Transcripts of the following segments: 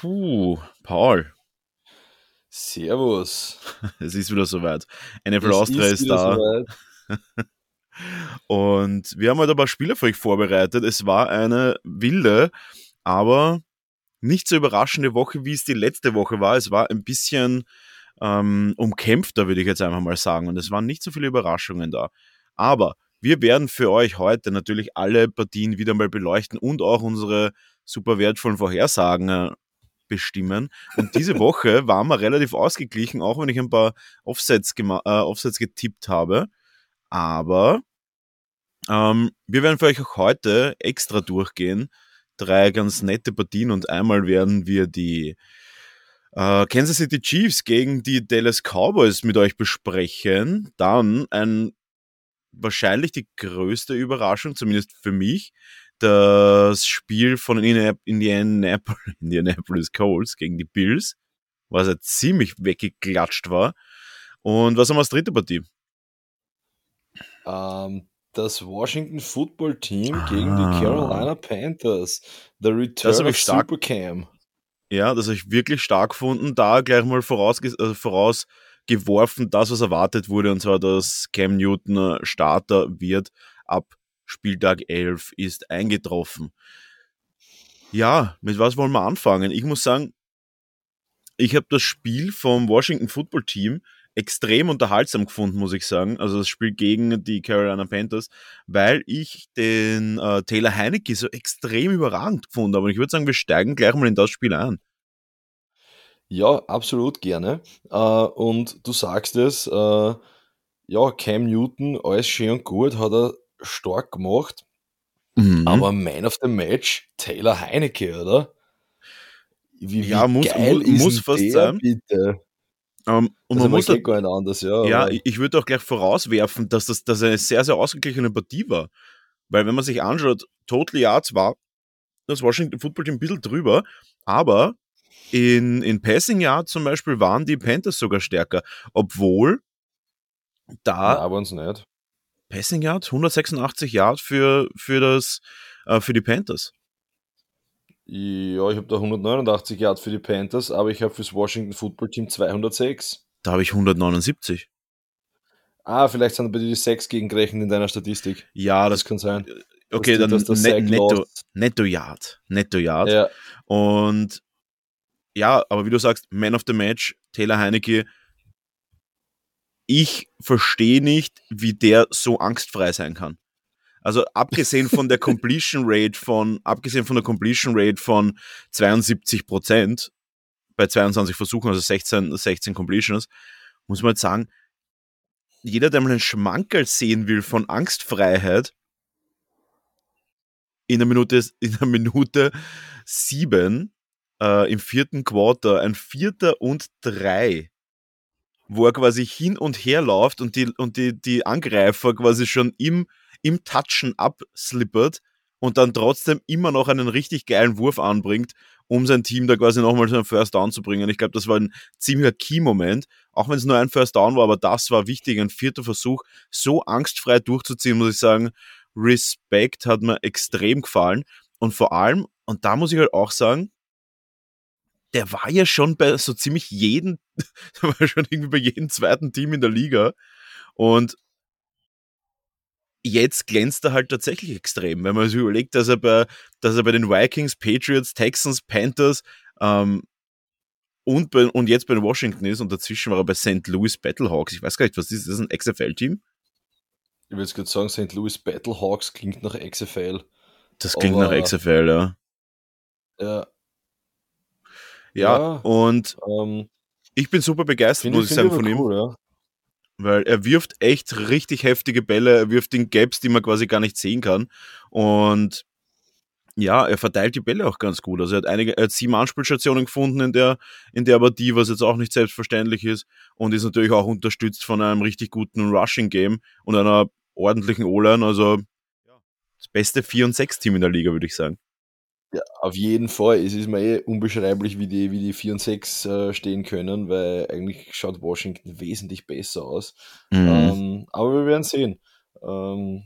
Puh, Paul. Servus. Es ist wieder soweit. NFL Austria ist, ist da. Und wir haben heute ein paar Spiele für euch vorbereitet. Es war eine wilde, aber nicht so überraschende Woche, wie es die letzte Woche war. Es war ein bisschen ähm, umkämpfter, würde ich jetzt einfach mal sagen. Und es waren nicht so viele Überraschungen da. Aber wir werden für euch heute natürlich alle Partien wieder mal beleuchten und auch unsere super wertvollen Vorhersagen äh, bestimmen. Und diese Woche waren wir relativ ausgeglichen, auch wenn ich ein paar Offsets, äh, Offsets getippt habe. Aber ähm, wir werden für euch auch heute extra durchgehen. Drei ganz nette Partien und einmal werden wir die äh, Kansas City Chiefs gegen die Dallas Cowboys mit euch besprechen. Dann ein wahrscheinlich die größte Überraschung, zumindest für mich, das Spiel von Indianapolis, Indianapolis Colts gegen die Bills, was ja ziemlich weggeklatscht war. Und was haben wir als dritte Partie? Ähm, das Washington Football Team ah. gegen die. Carolina Panthers. The Return das of stark, Supercam. Ja, das habe ich wirklich stark gefunden. Da gleich mal vorausge äh, vorausgeworfen, das, was erwartet wurde, und zwar, dass Cam Newton Starter wird ab Spieltag 11 ist eingetroffen. Ja, mit was wollen wir anfangen? Ich muss sagen, ich habe das Spiel vom Washington Football Team extrem unterhaltsam gefunden, muss ich sagen. Also das Spiel gegen die Carolina Panthers, weil ich den äh, Taylor Heinecke so extrem überragend gefunden habe. Und ich würde sagen, wir steigen gleich mal in das Spiel ein. Ja, absolut gerne. Äh, und du sagst es, äh, ja, Cam Newton, alles schön und gut, hat er stark gemacht. Mhm. Aber Man of the Match, Taylor Heinecke, oder? Wie, wie ja, muss, geil muss, muss fast der, sein. Bitte? Um, ähm, und also man muss geht gar nicht anders, ja. Ja, ich würde auch gleich vorauswerfen, dass das dass eine sehr, sehr ausgeglichene Partie war. Weil wenn man sich anschaut, Total Yards war das Washington Football Team ein bisschen drüber, aber in, in Passing Yards zum Beispiel waren die Panthers sogar stärker, obwohl da. Ja, aber uns nicht. Passing Yard, 186 Yard für, für, das, äh, für die Panthers. Ja, ich habe da 189 Yard für die Panthers, aber ich habe fürs Washington Football Team 206. Da habe ich 179. Ah, vielleicht sind bei dir die 6 gegengerechnet in deiner Statistik. Ja, das, das kann sein. Okay, dann das net, netto, netto Yard. Netto Yard. Ja. Und ja, aber wie du sagst, Man of the Match, Taylor Heinecke, ich verstehe nicht, wie der so angstfrei sein kann. Also abgesehen von der Completion Rate von, abgesehen von der Completion Rate von 72 Prozent bei 22 Versuchen, also 16, 16 Completions, muss man jetzt sagen, jeder, der mal einen Schmankerl sehen will von Angstfreiheit, in der Minute, in der Minute sieben, äh, im vierten Quarter, ein Vierter und drei wo er quasi hin und her läuft und die, und die, die Angreifer quasi schon im, im Touchen abslippert und dann trotzdem immer noch einen richtig geilen Wurf anbringt, um sein Team da quasi nochmal so einen First Down zu bringen. Ich glaube, das war ein ziemlicher Key-Moment, auch wenn es nur ein First Down war, aber das war wichtig, ein vierter Versuch, so angstfrei durchzuziehen, muss ich sagen. Respekt hat mir extrem gefallen und vor allem, und da muss ich halt auch sagen, der war ja schon bei so ziemlich jedem, der war schon irgendwie bei jedem zweiten Team in der Liga. Und jetzt glänzt er halt tatsächlich extrem, wenn man sich überlegt, dass er bei, dass er bei den Vikings, Patriots, Texans, Panthers ähm, und, bei, und jetzt bei den Washington ist und dazwischen war er bei St. Louis Battlehawks. Ich weiß gar nicht, was ist das? Ist das ein XFL-Team? Ich würde jetzt gerade sagen, St. Louis Battlehawks klingt nach XFL. Das klingt Aber, nach XFL, ja. Ja, ja, ja und ähm, ich bin super begeistert, muss ich sagen, von ihm. ja. Weil er wirft echt richtig heftige Bälle, er wirft in Gaps, die man quasi gar nicht sehen kann. Und ja, er verteilt die Bälle auch ganz gut. Also er hat einige, er hat sieben Anspielstationen gefunden in der, in der Partie, was jetzt auch nicht selbstverständlich ist. Und ist natürlich auch unterstützt von einem richtig guten Rushing-Game und einer ordentlichen O-Line. Also das beste 4 und 6 Team in der Liga, würde ich sagen. Ja, auf jeden Fall. Es ist mir eh unbeschreiblich, wie die, wie die 4 und 6 äh, stehen können, weil eigentlich schaut Washington wesentlich besser aus. Mhm. Ähm, aber wir werden sehen. Ähm,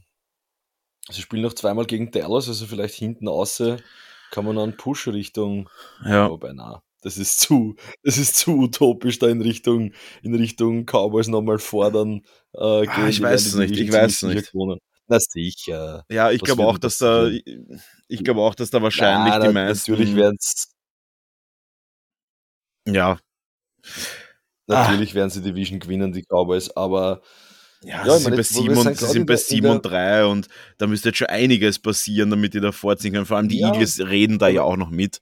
sie spielen noch zweimal gegen Dallas, also vielleicht hinten außer kann man einen Push Richtung, ja. wobei na, das ist zu, das ist zu utopisch da in Richtung, in Richtung Cowboys nochmal fordern. Äh, ah, ich weiß es nicht, ich weiß es nicht. Gewonnen. Na sicher. Ja, ich glaube auch, dass da, ich glaube auch, dass da wahrscheinlich na, die meisten. Natürlich werden es. Ja. Natürlich ah. werden sie Division gewinnen, die Cowboys, aber ja, ja sie, sind, bei 7 und, sie sind bei 7 und 3 und da müsste jetzt schon einiges passieren, damit die da vorziehen können. Vor allem die ja. Eagles reden da ja auch noch mit.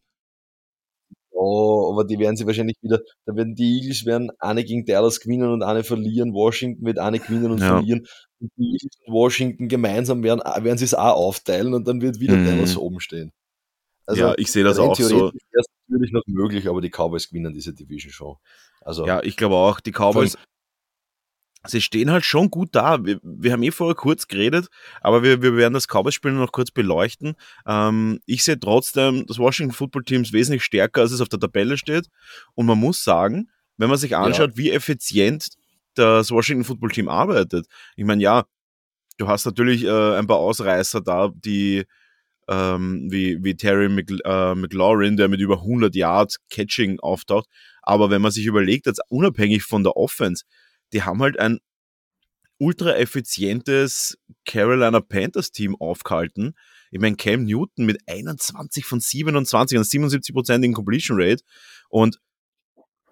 Oh, aber die werden sie wahrscheinlich wieder, da werden die Eagles werden eine gegen Dallas gewinnen und eine verlieren, Washington wird eine gewinnen und ja. verlieren und die Eagles und Washington gemeinsam werden, werden sie es auch aufteilen und dann wird wieder mhm. Dallas oben stehen. Also, ja, ich sehe das auch so. wäre es natürlich noch möglich, aber die Cowboys gewinnen diese Division schon. Also, ja, ich glaube auch, die Cowboys, sie stehen halt schon gut da. Wir, wir haben eh vorher kurz geredet, aber wir, wir werden das Cowboys-Spiel noch kurz beleuchten. Ähm, ich sehe trotzdem das Washington Football Teams wesentlich stärker, als es auf der Tabelle steht. Und man muss sagen, wenn man sich anschaut, ja. wie effizient das Washington Football Team arbeitet. Ich meine, ja, du hast natürlich äh, ein paar Ausreißer da, die ähm, wie, wie Terry Mc, äh, McLaurin, der mit über 100 Yards Catching auftaucht. Aber wenn man sich überlegt, jetzt unabhängig von der Offense, die haben halt ein ultra effizientes Carolina Panthers Team aufgehalten. Ich meine, Cam Newton mit 21 von 27 und 77 Prozent in Completion Rate. Und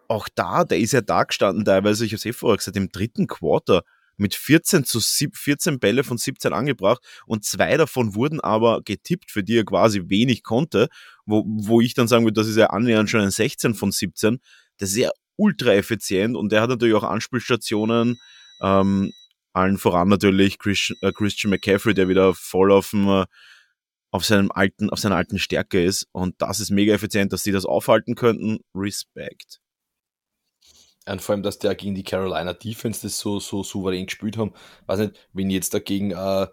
auch da, der ist ja da gestanden teilweise, ich habe es eh vorher gesagt, im dritten Quarter mit 14 zu 14 Bälle von 17 angebracht und zwei davon wurden aber getippt, für die er quasi wenig konnte, wo, wo ich dann sagen würde, das ist ja annähernd schon ein 16 von 17. Das ist ja ultra effizient und der hat natürlich auch Anspielstationen, ähm, allen voran natürlich Christian, äh, Christian McCaffrey, der wieder voll auf dem äh, auf seinem alten, auf seiner alten Stärke ist. Und das ist mega effizient, dass sie das aufhalten könnten. Respekt. Und vor allem, dass der gegen die Carolina Defense das so, so souverän gespielt haben. Weiß nicht, wenn jetzt dagegen, äh,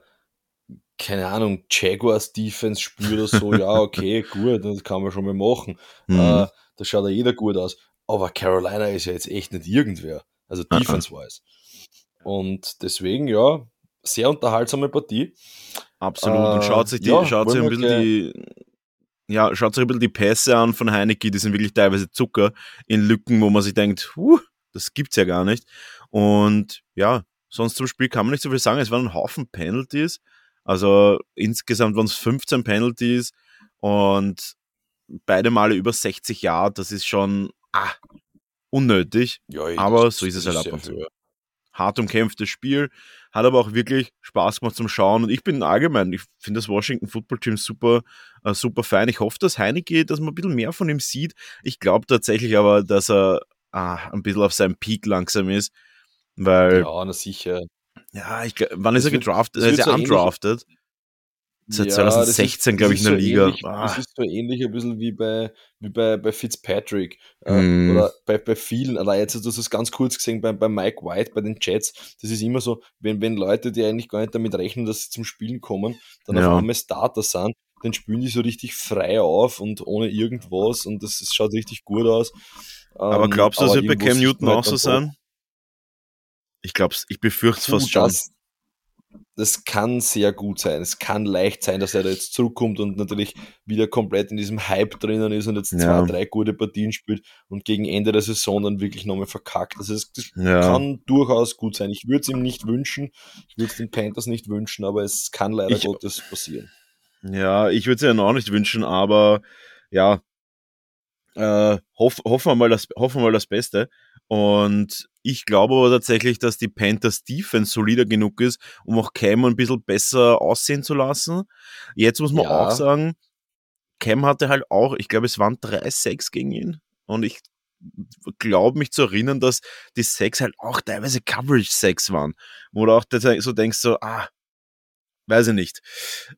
keine Ahnung, Jaguars Defense spielt oder so, ja, okay, gut, das kann man schon mal machen. Mhm. Äh, da schaut ja jeder gut aus. Aber Carolina ist ja jetzt echt nicht irgendwer. Also defense-wise. Und deswegen, ja, sehr unterhaltsame Partie. Absolut. Äh, und schaut sich, die, ja, schaut sich ein bisschen die, ja, schaut sich ein bisschen die Pässe an von Heineke, die sind wirklich teilweise Zucker in Lücken, wo man sich denkt, huh, das gibt's ja gar nicht. Und ja, sonst zum Spiel kann man nicht so viel sagen. Es waren ein Haufen Penalties. Also insgesamt waren es 15 Penalties und beide Male über 60 Jahre. Das ist schon ah, unnötig. Ja, aber so ist es halt ab und zu. Hart umkämpftes Spiel, hat aber auch wirklich Spaß gemacht zum Schauen. Und ich bin allgemein, ich finde das Washington Football Team super, äh, super fein. Ich hoffe, dass Heineke, dass man ein bisschen mehr von ihm sieht. Ich glaube tatsächlich aber, dass er ah, ein bisschen auf seinem Peak langsam ist. Weil. Ja, na sicher. Ja, ich, wann ist er gedraftet? Er ist ja undrafted. Ähnlich, Seit ja, 2016, glaube ich, in der so Liga. Ähnlich, ah. Das ist so ähnlich ein bisschen wie bei, wie bei, bei Fitzpatrick mm. oder bei, bei vielen. Aber jetzt hast du es ganz kurz gesehen bei, bei Mike White, bei den Jets. Das ist immer so, wenn, wenn Leute, die eigentlich gar nicht damit rechnen, dass sie zum Spielen kommen, dann ja. auf einmal Starter sind, dann spielen die so richtig frei auf und ohne irgendwas und das, das schaut richtig gut aus. Aber ähm, glaubst du, das wird bei Cam Newton auch so sein? Ich glaube ich befürchte es fast schon das kann sehr gut sein. Es kann leicht sein, dass er da jetzt zurückkommt und natürlich wieder komplett in diesem Hype drinnen ist und jetzt ja. zwei, drei gute Partien spielt und gegen Ende der Saison dann wirklich nochmal verkackt. Also das ja. kann durchaus gut sein. Ich würde es ihm nicht wünschen, ich würde es den Panthers nicht wünschen, aber es kann leider ich, Gottes passieren. Ja, ich würde es ihnen auch nicht wünschen, aber ja, äh, hoff, hoffen, wir mal das, hoffen wir mal das Beste. Und ich glaube aber tatsächlich, dass die Panthers Defense solider genug ist, um auch Cam ein bisschen besser aussehen zu lassen. Jetzt muss man ja. auch sagen, Cam hatte halt auch, ich glaube, es waren drei Sacks gegen ihn. Und ich glaube mich zu erinnern, dass die Sacks halt auch teilweise Coverage-Sacks waren. Wo du auch so denkst, so, ah, weiß ich nicht.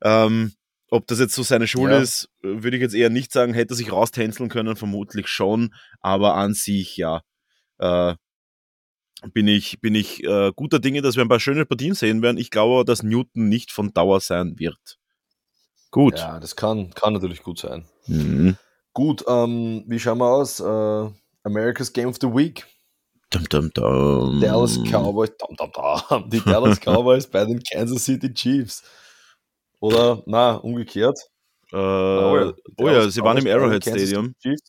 Ähm, ob das jetzt so seine Schule ja. ist, würde ich jetzt eher nicht sagen. Hätte er sich raustänzeln können, vermutlich schon. Aber an sich, ja, äh, bin ich, bin ich äh, guter Dinge, dass wir ein paar schöne Partien sehen werden. Ich glaube, dass Newton nicht von Dauer sein wird. Gut. Ja, das kann, kann natürlich gut sein. Mhm. Gut, ähm, wie schauen wir aus? Äh, America's Game of the Week. Dum, dum, dum. Dallas Cowboys, dum, dum, dum. die Dallas Cowboys bei den Kansas City Chiefs. Oder, na, umgekehrt. Äh, oh ja, oh ja sie waren im Arrowhead Stadium. Arrowhead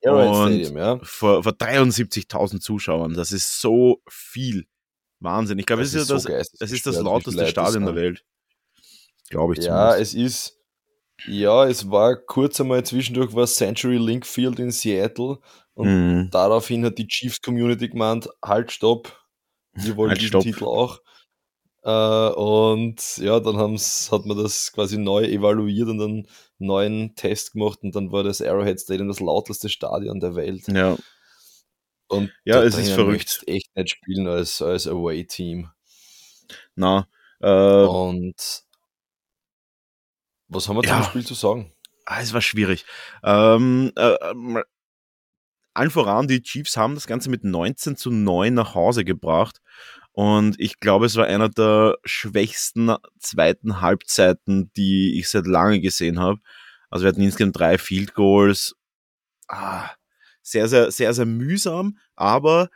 Stadium, ja. Vor, vor 73.000 Zuschauern. Das ist so viel. Wahnsinn. Ich glaube, es ist, ist, so das, es ist das lauteste Stadion der Welt. Glaube ich Ja, zumindest. es ist. Ja, es war kurz einmal zwischendurch war Century Link Field in Seattle und mhm. daraufhin hat die Chiefs Community gemeint, halt, stopp, wir wollen halt, diesen stopp. Titel auch. Äh, und ja, dann haben's, hat man das quasi neu evaluiert und einen neuen Test gemacht und dann war das Arrowhead Stadium das lauteste Stadion der Welt. Ja. Und ja, es ist verrückt. echt nicht spielen als, als Away-Team. Na. Äh, und was haben wir ja. zum Spiel zu sagen? Ah, es war schwierig. Ähm, äh, allen voran, die Chiefs haben das Ganze mit 19 zu 9 nach Hause gebracht. Und ich glaube, es war einer der schwächsten zweiten Halbzeiten, die ich seit lange gesehen habe. Also wir hatten insgesamt drei Field Goals. Ah, sehr, sehr, sehr, sehr mühsam, aber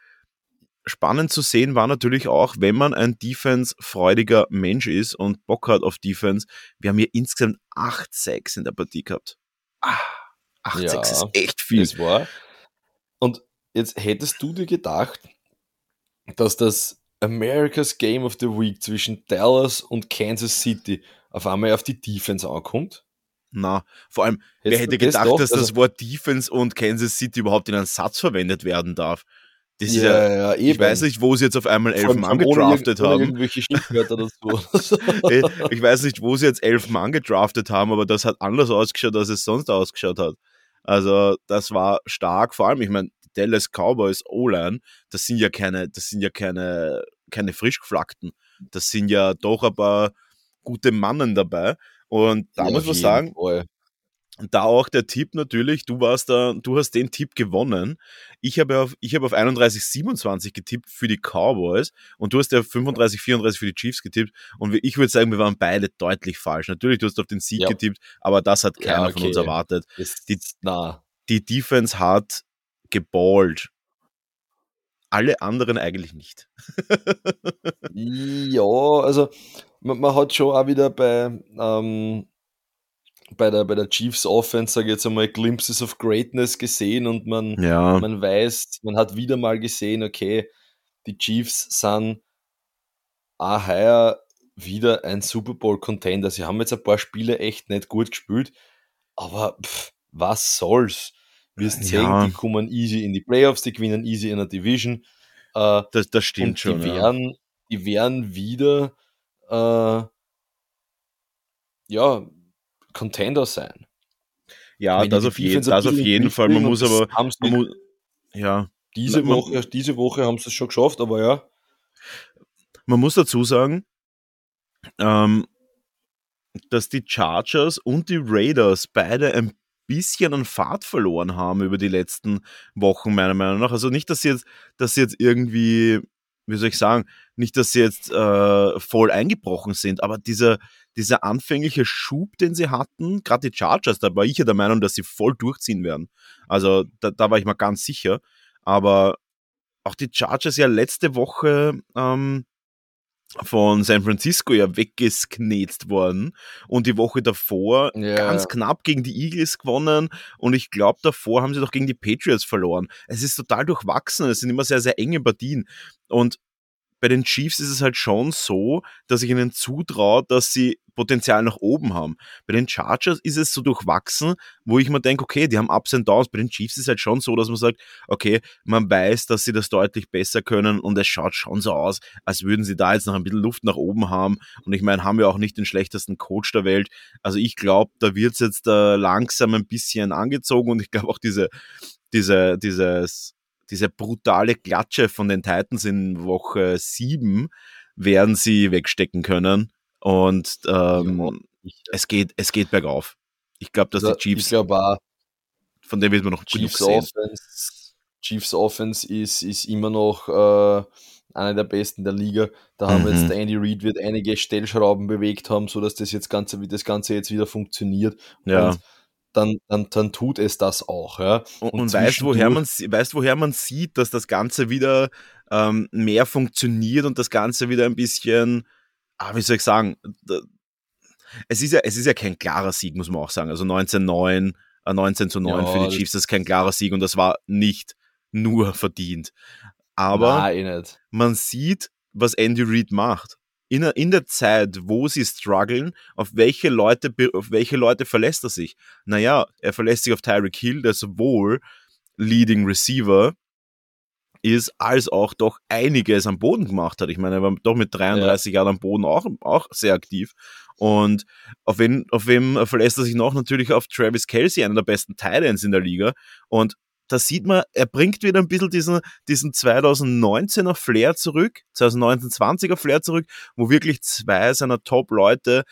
spannend zu sehen war natürlich auch, wenn man ein Defense-freudiger Mensch ist und Bock hat auf Defense. Wir haben hier insgesamt 8-6 in der Partie gehabt. Ah, 8-6 ja, ist echt viel. Das war. Und jetzt hättest du dir gedacht, dass das America's Game of the Week zwischen Dallas und Kansas City auf einmal auf die Defense ankommt? Na, vor allem, Hättest wer hätte gedacht, das dass das also Wort Defense und Kansas City überhaupt in einen Satz verwendet werden darf? Das ja, ja, ja ich weiß nicht, wo sie jetzt auf einmal elf Mann gedraftet haben. Dazu. ich weiß nicht, wo sie jetzt elf Mann gedraftet haben, aber das hat anders ausgeschaut, als es sonst ausgeschaut hat. Also, das war stark. Vor allem, ich meine, Dallas Cowboys O-Line, das sind ja keine, das sind ja keine, keine frischgeflackten. Das sind ja doch ein paar gute Mannen dabei. Und da ja, muss man sagen, Fall. da auch der Tipp natürlich, du warst da, du hast den Tipp gewonnen. Ich habe auf, ich habe auf 31, 27 getippt für die Cowboys und du hast ja 35, 34 für die Chiefs getippt. Und ich würde sagen, wir waren beide deutlich falsch. Natürlich, du hast auf den Sieg ja. getippt, aber das hat keiner ja, okay. von uns erwartet. Die, nah. die Defense hat geballt. Alle anderen eigentlich nicht. ja, also man, man, hat schon auch wieder bei, ähm, bei, der, bei der Chiefs Offense, sage ich jetzt einmal, Glimpses of Greatness gesehen und man, ja. man weiß, man hat wieder mal gesehen, okay, die Chiefs sind auch heuer wieder ein Super Bowl Contender. Sie haben jetzt ein paar Spiele echt nicht gut gespielt, aber pff, was soll's? Wirst sehen, ja. die kommen easy in die Playoffs, die gewinnen easy in der Division. Äh, das, das stimmt schon. Die werden, ja. die werden wieder äh, ja, Contender sein. Ja, das auf, je, das auf jeden Fall. Man muss aber. Man muss, ja. Diese Woche, diese Woche haben sie es schon geschafft, aber ja. Man muss dazu sagen, ähm, dass die Chargers und die Raiders beide ein bisschen an Fahrt verloren haben über die letzten Wochen, meiner Meinung nach. Also nicht, dass sie jetzt, dass sie jetzt irgendwie, wie soll ich sagen, nicht, dass sie jetzt äh, voll eingebrochen sind, aber dieser, dieser anfängliche Schub, den sie hatten, gerade die Chargers, da war ich ja der Meinung, dass sie voll durchziehen werden. Also da, da war ich mal ganz sicher. Aber auch die Chargers ja letzte Woche ähm, von San Francisco ja weggesknetzt worden und die Woche davor yeah. ganz knapp gegen die Eagles gewonnen und ich glaube davor haben sie doch gegen die Patriots verloren. Es ist total durchwachsen, es sind immer sehr, sehr enge Partien und bei den Chiefs ist es halt schon so, dass ich ihnen zutraue, dass sie Potenzial nach oben haben. Bei den Chargers ist es so durchwachsen, wo ich mir denke, okay, die haben Ups und Downs. Bei den Chiefs ist es halt schon so, dass man sagt, okay, man weiß, dass sie das deutlich besser können und es schaut schon so aus, als würden sie da jetzt noch ein bisschen Luft nach oben haben. Und ich meine, haben wir auch nicht den schlechtesten Coach der Welt. Also ich glaube, da wird es jetzt äh, langsam ein bisschen angezogen und ich glaube auch diese, diese, dieses diese brutale Klatsche von den Titans in Woche 7 werden sie wegstecken können. Und ähm, ja, es, geht, es geht bergauf. Ich glaube, dass also, die Chiefs. Ich glaube auch. Von dem wird man noch Chiefs genug sehen. Offense, Chiefs Offense ist, ist immer noch äh, einer der besten der Liga. Da haben mhm. jetzt Andy Reid wird einige Stellschrauben bewegt haben, sodass das jetzt ganze, das Ganze jetzt wieder funktioniert. Ja. Und dann, dann, dann tut es das auch. Ja. Und, und weißt, woher man, weißt, woher man sieht, dass das Ganze wieder ähm, mehr funktioniert und das Ganze wieder ein bisschen, ah, wie soll ich sagen, es ist ja, es ist ja kein klarer Sieg, muss man auch sagen. Also 19-9, äh, 19 zu 9 ja, für die Chiefs, das ist kein klarer Sieg und das war nicht nur verdient. Aber Nein, eh man sieht, was Andy Reid macht. In, in der Zeit, wo sie strugglen, auf welche Leute, auf welche Leute verlässt er sich? Naja, er verlässt sich auf Tyreek Hill, der sowohl Leading Receiver ist, als auch doch einiges am Boden gemacht hat. Ich meine, er war doch mit 33 ja. Jahren am Boden auch, auch sehr aktiv. Und auf wen, auf wem verlässt er sich noch? Natürlich auf Travis Kelsey, einer der besten Titans in der Liga. Und da sieht man, er bringt wieder ein bisschen diesen, diesen 2019er Flair zurück, 2019-20er Flair zurück, wo wirklich zwei seiner Top-Leute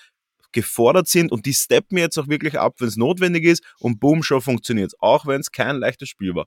gefordert sind und die steppen jetzt auch wirklich ab, wenn es notwendig ist und boom, schon funktioniert auch wenn es kein leichtes Spiel war.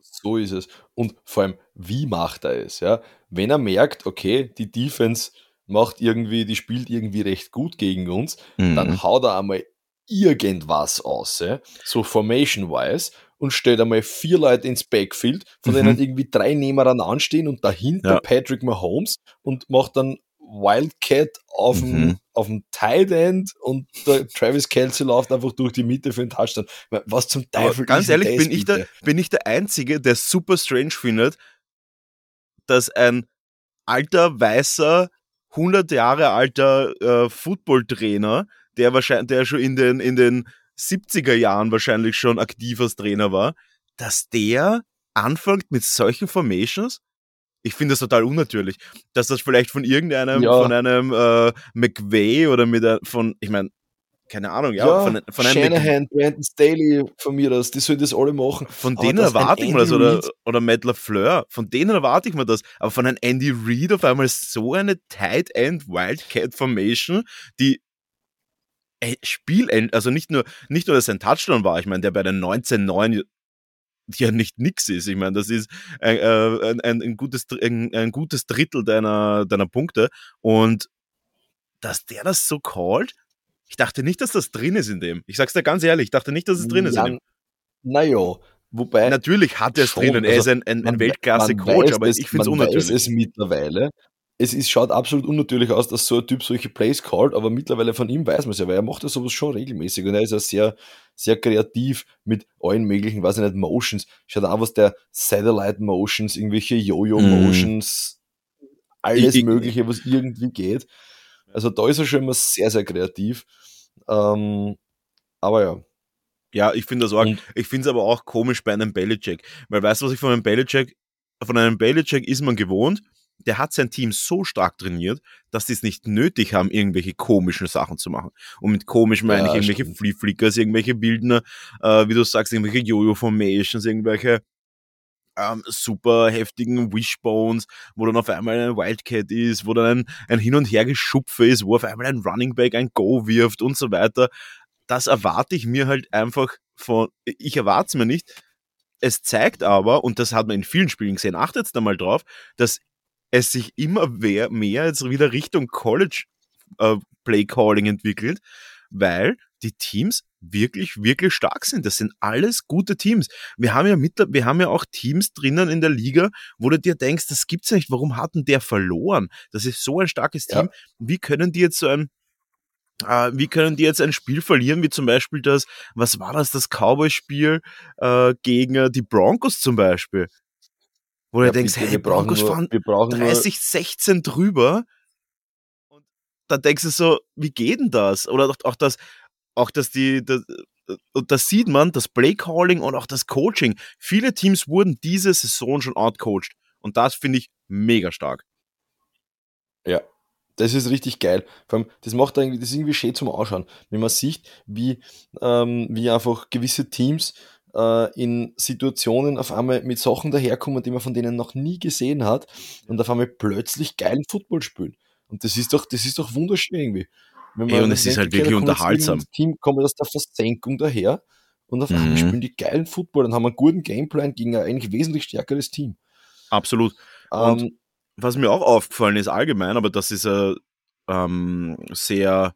So ist es. Und vor allem, wie macht er es? Ja? Wenn er merkt, okay, die Defense macht irgendwie, die spielt irgendwie recht gut gegen uns, mhm. dann haut er einmal irgendwas aus, so formation-wise, und stellt einmal vier Leute ins Backfield, von mhm. denen irgendwie drei nebeneinander anstehen und dahinter ja. Patrick Mahomes und macht dann Wildcat auf dem, mhm. auf dem Tight End und der Travis Kelsey läuft einfach durch die Mitte für den Touchdown. Was zum Teufel Aber ganz ehrlich, bin ich, der, bin ich der Einzige, der super strange findet, dass ein alter, weißer, 100 Jahre alter äh, Football-Trainer, der wahrscheinlich, der schon in den, in den 70er Jahren wahrscheinlich schon aktiv als Trainer war, dass der anfängt mit solchen Formations ich finde das total unnatürlich, dass das vielleicht von irgendeinem, ja. von einem äh, McVay oder mit ein, von, ich meine, keine Ahnung, ja, ja von, von einem Shanahan, Brandon Staley von mir aus, die sollen das alle machen. Von denen erwarte ich mir das, oder, oder Matt LaFleur, von denen erwarte ich mir das, aber von einem Andy Reid auf einmal so eine Tight End Wildcat Formation, die Spielend, also nicht nur, nicht nur, dass ein Touchdown war, ich meine, der bei den 19-9 ja nicht nix ist. Ich meine, das ist ein, äh, ein, ein, gutes, ein, ein gutes Drittel deiner, deiner Punkte. Und dass der das so callt, ich dachte nicht, dass das drin ist in dem. Ich sag's dir ganz ehrlich, ich dachte nicht, dass es drin ja, ist in dem. Naja, wobei. Natürlich hat er es drinnen, er ist ein, ein, ein Weltklasse-Coach, aber ich finde es unnatürlich. Weiß es mittlerweile, es ist, schaut absolut unnatürlich aus, dass so ein Typ solche Plays callt, aber mittlerweile von ihm weiß man es ja, weil er macht ja sowas schon regelmäßig und er ist ja sehr, sehr kreativ mit allen möglichen, weiß ich nicht, Motions. Schaut an, was der Satellite Motions, irgendwelche Jojo Motions, mm. alles ich, Mögliche, was irgendwie geht. Also da ist er schon immer sehr, sehr kreativ. Ähm, aber ja. Ja, ich finde das auch. Und ich finde es aber auch komisch bei einem Belichick. Weil weißt du, was ich von einem Belichick, von einem Belichick ist man gewohnt, der hat sein Team so stark trainiert, dass die es nicht nötig haben, irgendwelche komischen Sachen zu machen. Und mit komisch meine ja, ich irgendwelche Flea Flickers, irgendwelche Bildner, äh, wie du sagst, irgendwelche Jojo-Formations, irgendwelche ähm, super heftigen Wishbones, wo dann auf einmal ein Wildcat ist, wo dann ein, ein Hin- und Hergeschupfe ist, wo auf einmal ein Running Back ein Go wirft und so weiter. Das erwarte ich mir halt einfach von, ich erwarte es mir nicht, es zeigt aber, und das hat man in vielen Spielen gesehen, achtet da mal drauf, dass es sich immer mehr, mehr jetzt wieder Richtung College äh, Play Calling entwickelt, weil die Teams wirklich, wirklich stark sind. Das sind alles gute Teams. Wir haben ja mit, wir haben ja auch Teams drinnen in der Liga, wo du dir denkst, das gibt's nicht. Warum hat denn der verloren? Das ist so ein starkes Team. Ja. Wie können die jetzt so ein, äh, wie können die jetzt ein Spiel verlieren, wie zum Beispiel das, was war das, das Cowboy-Spiel äh, gegen die Broncos zum Beispiel? Wo ja, du denkst, hey, die Broncos nur, fahren 30, 16 drüber. Und da denkst du so, wie geht denn das? Oder auch, auch das, auch dass die, das, und das sieht man, das Playcalling und auch das Coaching. Viele Teams wurden diese Saison schon outcoached. Und das finde ich mega stark. Ja, das ist richtig geil. Vor allem, das macht irgendwie, das ist irgendwie schön zum Ausschauen, wenn man sieht, wie, ähm, wie einfach gewisse Teams äh, in Situationen auf einmal mit Sachen daherkommen, die man von denen noch nie gesehen hat und auf einmal plötzlich geilen Football spielen. Und das ist doch, das ist doch wunderschön irgendwie. Wenn man Ey, und es ist halt wirklich unterhaltsam. Das Team kommt aus der Versenkung daher und auf einmal mhm. spielen die geilen Football und haben einen guten Gameplan gegen ein eigentlich wesentlich stärkeres Team. Absolut. Und ähm, was mir auch aufgefallen ist allgemein, aber das ist äh, ähm, sehr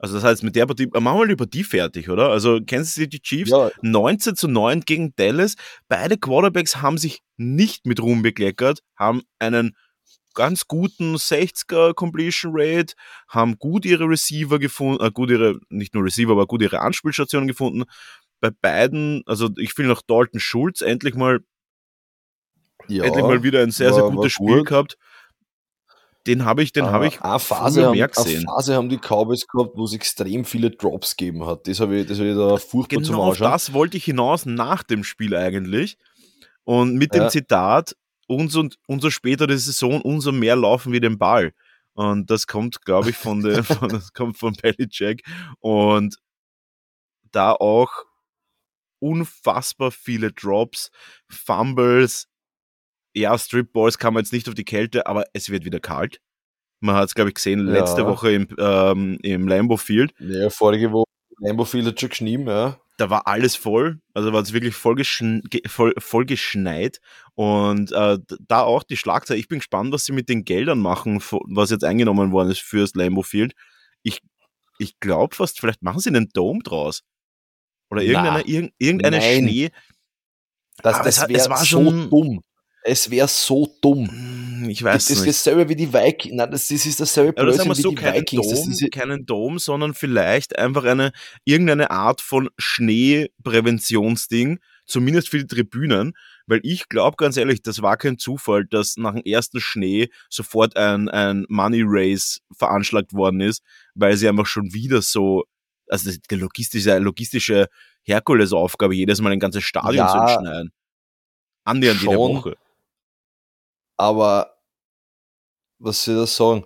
also das heißt, mit der Partie, machen wir mal die fertig, oder? Also Kansas City Chiefs, ja. 19 zu 9 gegen Dallas. Beide Quarterbacks haben sich nicht mit Ruhm bekleckert, haben einen ganz guten 60er Completion Rate, haben gut ihre Receiver gefunden, äh, gut ihre, nicht nur Receiver, aber gut ihre Anspielstationen gefunden. Bei beiden, also ich finde auch Dalton Schulz endlich mal, ja, endlich mal wieder ein sehr, sehr gutes Spiel gut. gehabt. Den habe ich, den habe ich eine Phase, haben. Eine Phase haben die Cowboys gehabt, wo es extrem viele Drops gegeben hat. Das habe ich, das habe ich da furchtbar genau zum Anschauen. das wollte ich hinaus nach dem Spiel eigentlich. Und mit dem ja. Zitat, umso, umso später die Saison, umso mehr laufen wir den Ball. Und das kommt, glaube ich, von, der, von, das kommt von Belichick. Und da auch unfassbar viele Drops, Fumbles. Ja, Strip Balls kann man jetzt nicht auf die Kälte, aber es wird wieder kalt. Man hat es, glaube ich, gesehen letzte ja. Woche im, ähm, im Lambo Field. Ja, vorige Woche Lambo Field hat schon geschnien, ja da war alles voll, also war es wirklich voll, geschn voll, voll geschneit und äh, da auch die Schlagzeile. Ich bin gespannt, was sie mit den Geldern machen, was jetzt eingenommen worden ist fürs Lambo Field. Ich, ich glaube fast, vielleicht machen sie einen Dome draus. Oder irgendeine, Na, irgendeine nein. Schnee. Das, das, das war schon so dumm. Es wäre so dumm. Hm, ich weiß das, nicht. Das ist dasselbe wie die Vikings. Nein, das, das ist dasselbe Blödsinn ja, das wie so, die Vikings. Dom, diese... keinen Dom, sondern vielleicht einfach eine irgendeine Art von Schneepräventionsding, zumindest für die Tribünen. Weil ich glaube ganz ehrlich, das war kein Zufall, dass nach dem ersten Schnee sofort ein, ein Money Race veranschlagt worden ist, weil sie einfach schon wieder so, also die logistische, logistische Herkulesaufgabe, jedes Mal ein ganzes Stadion ja, zu schneiden. Annähernd jede Woche aber was soll ich das sagen?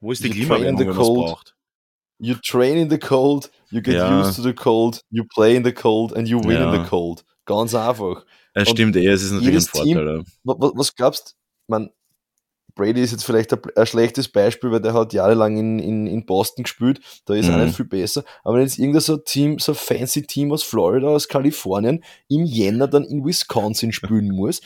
Wo ist die Klimaerwärmung, wenn man braucht? You train in the cold, you get ja. used to the cold, you play in the cold and you win ja. in the cold. Ganz einfach. Es stimmt eh, es ist natürlich ein Vorteil. Team, was, was glaubst du? Brady ist jetzt vielleicht ein, ein, schlechtes Beispiel, weil der hat jahrelang in, in, in Boston gespielt, da ist mhm. er nicht viel besser. Aber wenn jetzt irgendein so Team, so ein fancy Team aus Florida, aus Kalifornien, im Jänner dann in Wisconsin spielen muss,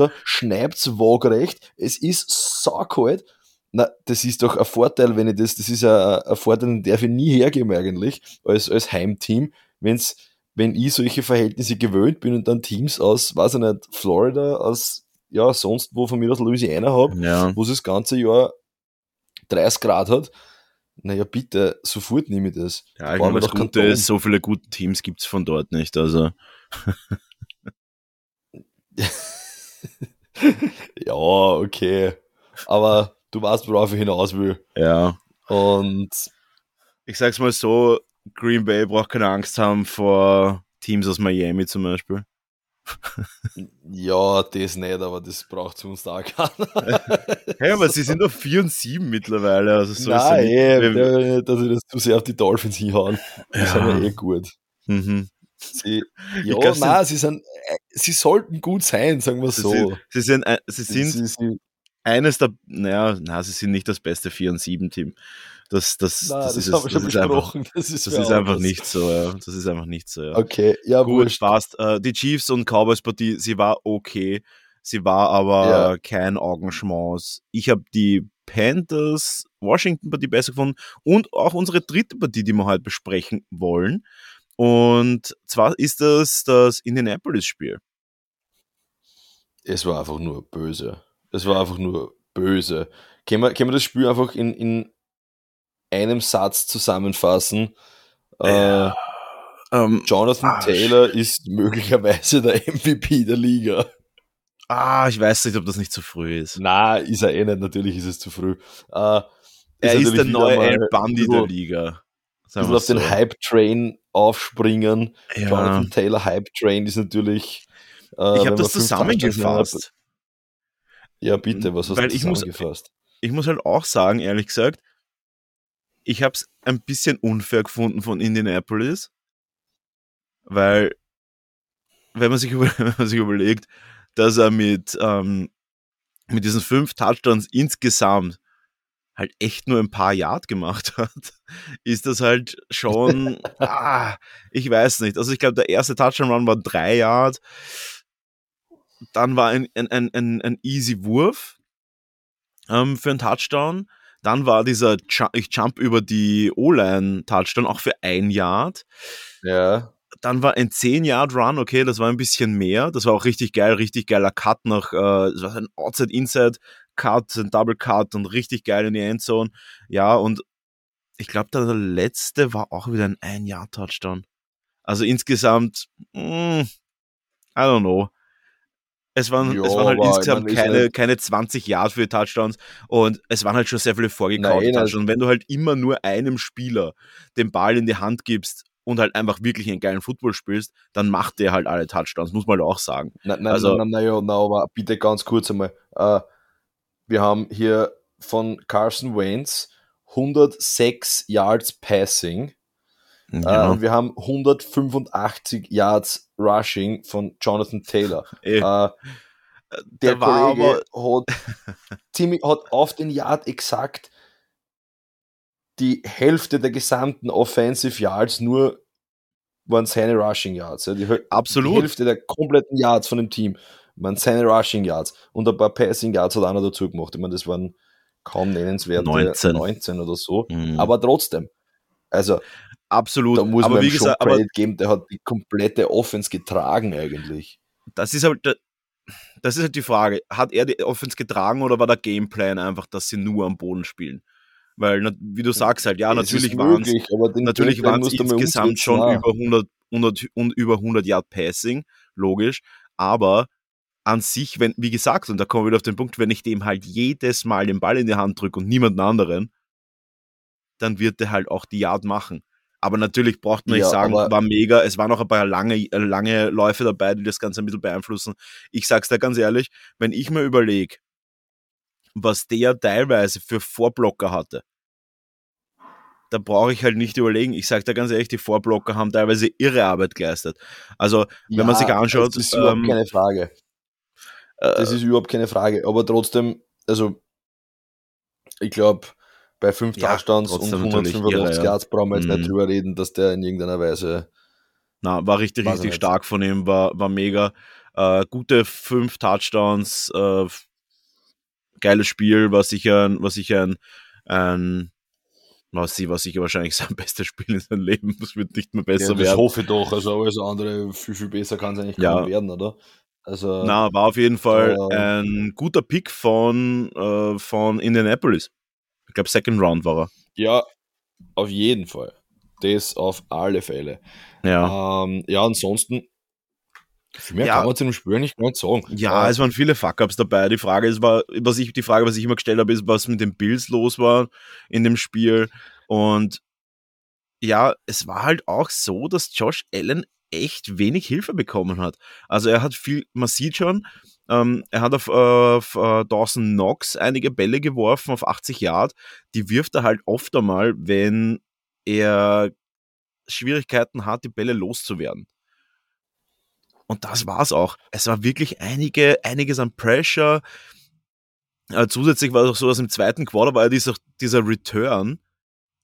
da schneit's waagrecht, es ist saukalt. Na, das ist doch ein Vorteil, wenn ich das, das ist ein, ein Vorteil, den darf ich nie hergeben eigentlich, als, als Heimteam, wenn's, wenn ich solche Verhältnisse gewöhnt bin und dann Teams aus, weiß ich nicht, Florida, aus, ja, sonst wo von mir aus Louisiana habe, ja. wo es das ganze Jahr 30 Grad hat, naja, bitte, sofort nehme ich das. Ja, ich meine, das Gute ist, so viele gute Teams gibt's von dort nicht, also. ja, okay. Aber du weißt, worauf ich hinaus will. Ja. Und ich sag's mal so, Green Bay braucht keine Angst haben vor Teams aus Miami zum Beispiel. ja, das nicht, aber das braucht es uns da keiner. hey, aber sie sind auf 4 und 7 mittlerweile. Also so Nein, eh, dass sie das zu sehr auf die Dolphins hinhauen. Die ja. sind ja eh gut. Mhm. Sie, ja, glaub, nein, sie, sind, sie sollten gut sein, sagen wir so. Sie, sie sind, äh, sie sind sie, sie, eines der, naja, na, sie sind nicht das beste 4 und 7 Team. Das, das, Nein, das, das ist, schon besprochen. Einfach, das ist, das ist einfach nicht so. Ja. Das ist einfach nicht so. Ja. Okay, ja, gut. Wurscht. Passt. Uh, die Chiefs und Cowboys Partie, sie war okay. Sie war aber ja. kein Augenschmaus. Ich habe die Panthers Washington Partie besser gefunden und auch unsere dritte Partie, die wir heute besprechen wollen. Und zwar ist das das Indianapolis-Spiel. Es war einfach nur böse. Es war einfach nur böse. Können wir, können wir das Spiel einfach in, in einem Satz zusammenfassen? Äh, ähm, Jonathan ah, Taylor ist möglicherweise der MVP der Liga. Ah, ich weiß nicht, ob das nicht zu früh ist. Na, ist er eh nicht. Natürlich ist es zu früh. Äh, er ist, ist der neue El Bandi der Liga. Sagen auf so. den Hype-Train aufspringen. Ja. Jonathan Taylor Hype-Train ist natürlich. Äh, ich habe das zusammengefasst. Ja, bitte, was hast Weil du zusammengefasst? Ich muss, ich muss halt auch sagen, ehrlich gesagt, ich habe es ein bisschen unfair gefunden von Indianapolis, weil, wenn man sich, wenn man sich überlegt, dass er mit, ähm, mit diesen fünf Touchdowns insgesamt halt echt nur ein paar Yard gemacht hat, ist das halt schon, ah, ich weiß nicht. Also ich glaube, der erste Touchdown-Run war drei Yard, dann war ein, ein, ein, ein easy Wurf ähm, für einen Touchdown, dann war dieser, ich jump über die O-Line Touchdown auch für ein Yard. Ja. dann war ein 10-Yard-Run, okay, das war ein bisschen mehr. Das war auch richtig geil, richtig geiler Cut nach, äh, das war ein Outside-Inside-Cut, ein Double-Cut und richtig geil in die Endzone. Ja, und ich glaube, der letzte war auch wieder ein Ein-Jahr-Touchdown. Also insgesamt, mh, hm, I don't know. Es waren, jo, es waren halt insgesamt keine, halt keine 20 Yards für Touchdowns und es waren halt schon sehr viele vorgekaute Touchdowns. Und wenn du halt immer nur einem Spieler den Ball in die Hand gibst und halt einfach wirklich einen geilen Football spielst, dann macht der halt alle Touchdowns, muss man halt auch sagen. Nein, nein, also, nein, nein, nein, nein, aber bitte ganz kurz einmal. Uh, wir haben hier von Carson Wentz 106 Yards Passing. Ja. Uh, wir haben 185 Yards Rushing von Jonathan Taylor. Uh, der Kollege hat, ziemlich, hat auf den Yard exakt die Hälfte der gesamten Offensive Yards nur waren seine Rushing Yards. Ja. Die, Absolut. Die Hälfte der kompletten Yards von dem Team waren seine Rushing Yards. Und ein paar Passing Yards hat einer dazu gemacht. Ich meine, das waren kaum nennenswerte 19, 19 oder so. Mhm. Aber trotzdem. Also, Absolut. Da muss aber man wie gesagt, Credit geben, der hat die komplette Offense getragen eigentlich. Das ist halt, das ist halt die Frage. Hat er die Offense getragen oder war der Gameplan einfach, dass sie nur am Boden spielen? Weil, wie du sagst halt, ja, natürlich waren es natürlich waren es insgesamt schon über 100, 100 und über 100 Yard Passing, logisch, aber an sich, wenn, wie gesagt, und da kommen wir wieder auf den Punkt, wenn ich dem halt jedes Mal den Ball in die Hand drücke und niemanden anderen, dann wird der halt auch die Yard machen. Aber natürlich braucht man ja, nicht sagen, war mega. Es waren noch ein paar lange, lange Läufe dabei, die das Ganze ein bisschen beeinflussen. Ich sag's dir ganz ehrlich, wenn ich mir überlege, was der teilweise für Vorblocker hatte, da brauche ich halt nicht überlegen. Ich sage da ganz ehrlich, die Vorblocker haben teilweise irre Arbeit geleistet. Also, wenn ja, man sich anschaut. Das ist ähm, keine Frage. Das äh, ist überhaupt keine Frage. Aber trotzdem, also, ich glaube, bei fünf ja, Touchdowns und 185 Yards brauchen wir jetzt mhm. nicht drüber reden, dass der in irgendeiner Weise. Na, war richtig, richtig stark von ihm, war, war mega. Äh, gute fünf Touchdowns, äh, geiles Spiel, war sicher, war sicher ein, ein was sie, was sicher wahrscheinlich sein bestes Spiel in seinem Leben. Das wird nicht mehr besser ja, das werden. Das hoffe ich doch. Also alles andere viel, viel besser kann es eigentlich ja. werden, oder? Also, Na, war auf jeden Fall äh, ein guter Pick von, äh, von Indianapolis. Ich glaube, Second Round war er. Ja, auf jeden Fall. Das auf alle Fälle. Ja, ähm, ja ansonsten viel mehr ja. kann man zu dem Spiel nicht ganz sagen. Ja, äh, es waren viele Fuck-Ups dabei. Die Frage ist, war, was ich, die Frage, was ich immer gestellt habe, ist, was mit den Bills los war in dem Spiel. Und ja, es war halt auch so, dass Josh Allen echt wenig Hilfe bekommen hat. Also er hat viel, man sieht schon, ähm, er hat auf, äh, auf uh, Dawson Knox einige Bälle geworfen auf 80 Yard. Die wirft er halt oft einmal, wenn er Schwierigkeiten hat, die Bälle loszuwerden. Und das war's auch. Es war wirklich einige, einiges an Pressure. Äh, zusätzlich war es auch so, dass im zweiten Quarter war ja dieser, dieser Return,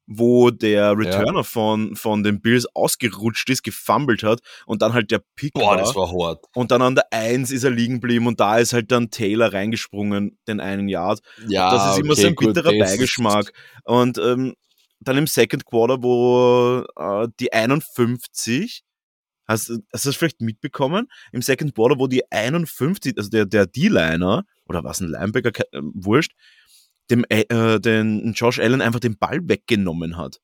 wo der Returner ja. von, von den Bills ausgerutscht ist, gefummelt hat und dann halt der Pick Boah, war. das war hart. Und dann an der Eins ist er liegen geblieben und da ist halt dann Taylor reingesprungen, den einen Yard. Ja, und das ist immer okay, so ein bitterer gut, Beigeschmack. Und ähm, dann im Second Quarter, wo äh, die 51 Hast, hast du das vielleicht mitbekommen? Im Second Quarter, wo die 51, also der, der D-Liner, oder was ein Linebacker, äh, wurscht, dem, äh, äh, den Josh Allen einfach den Ball weggenommen hat.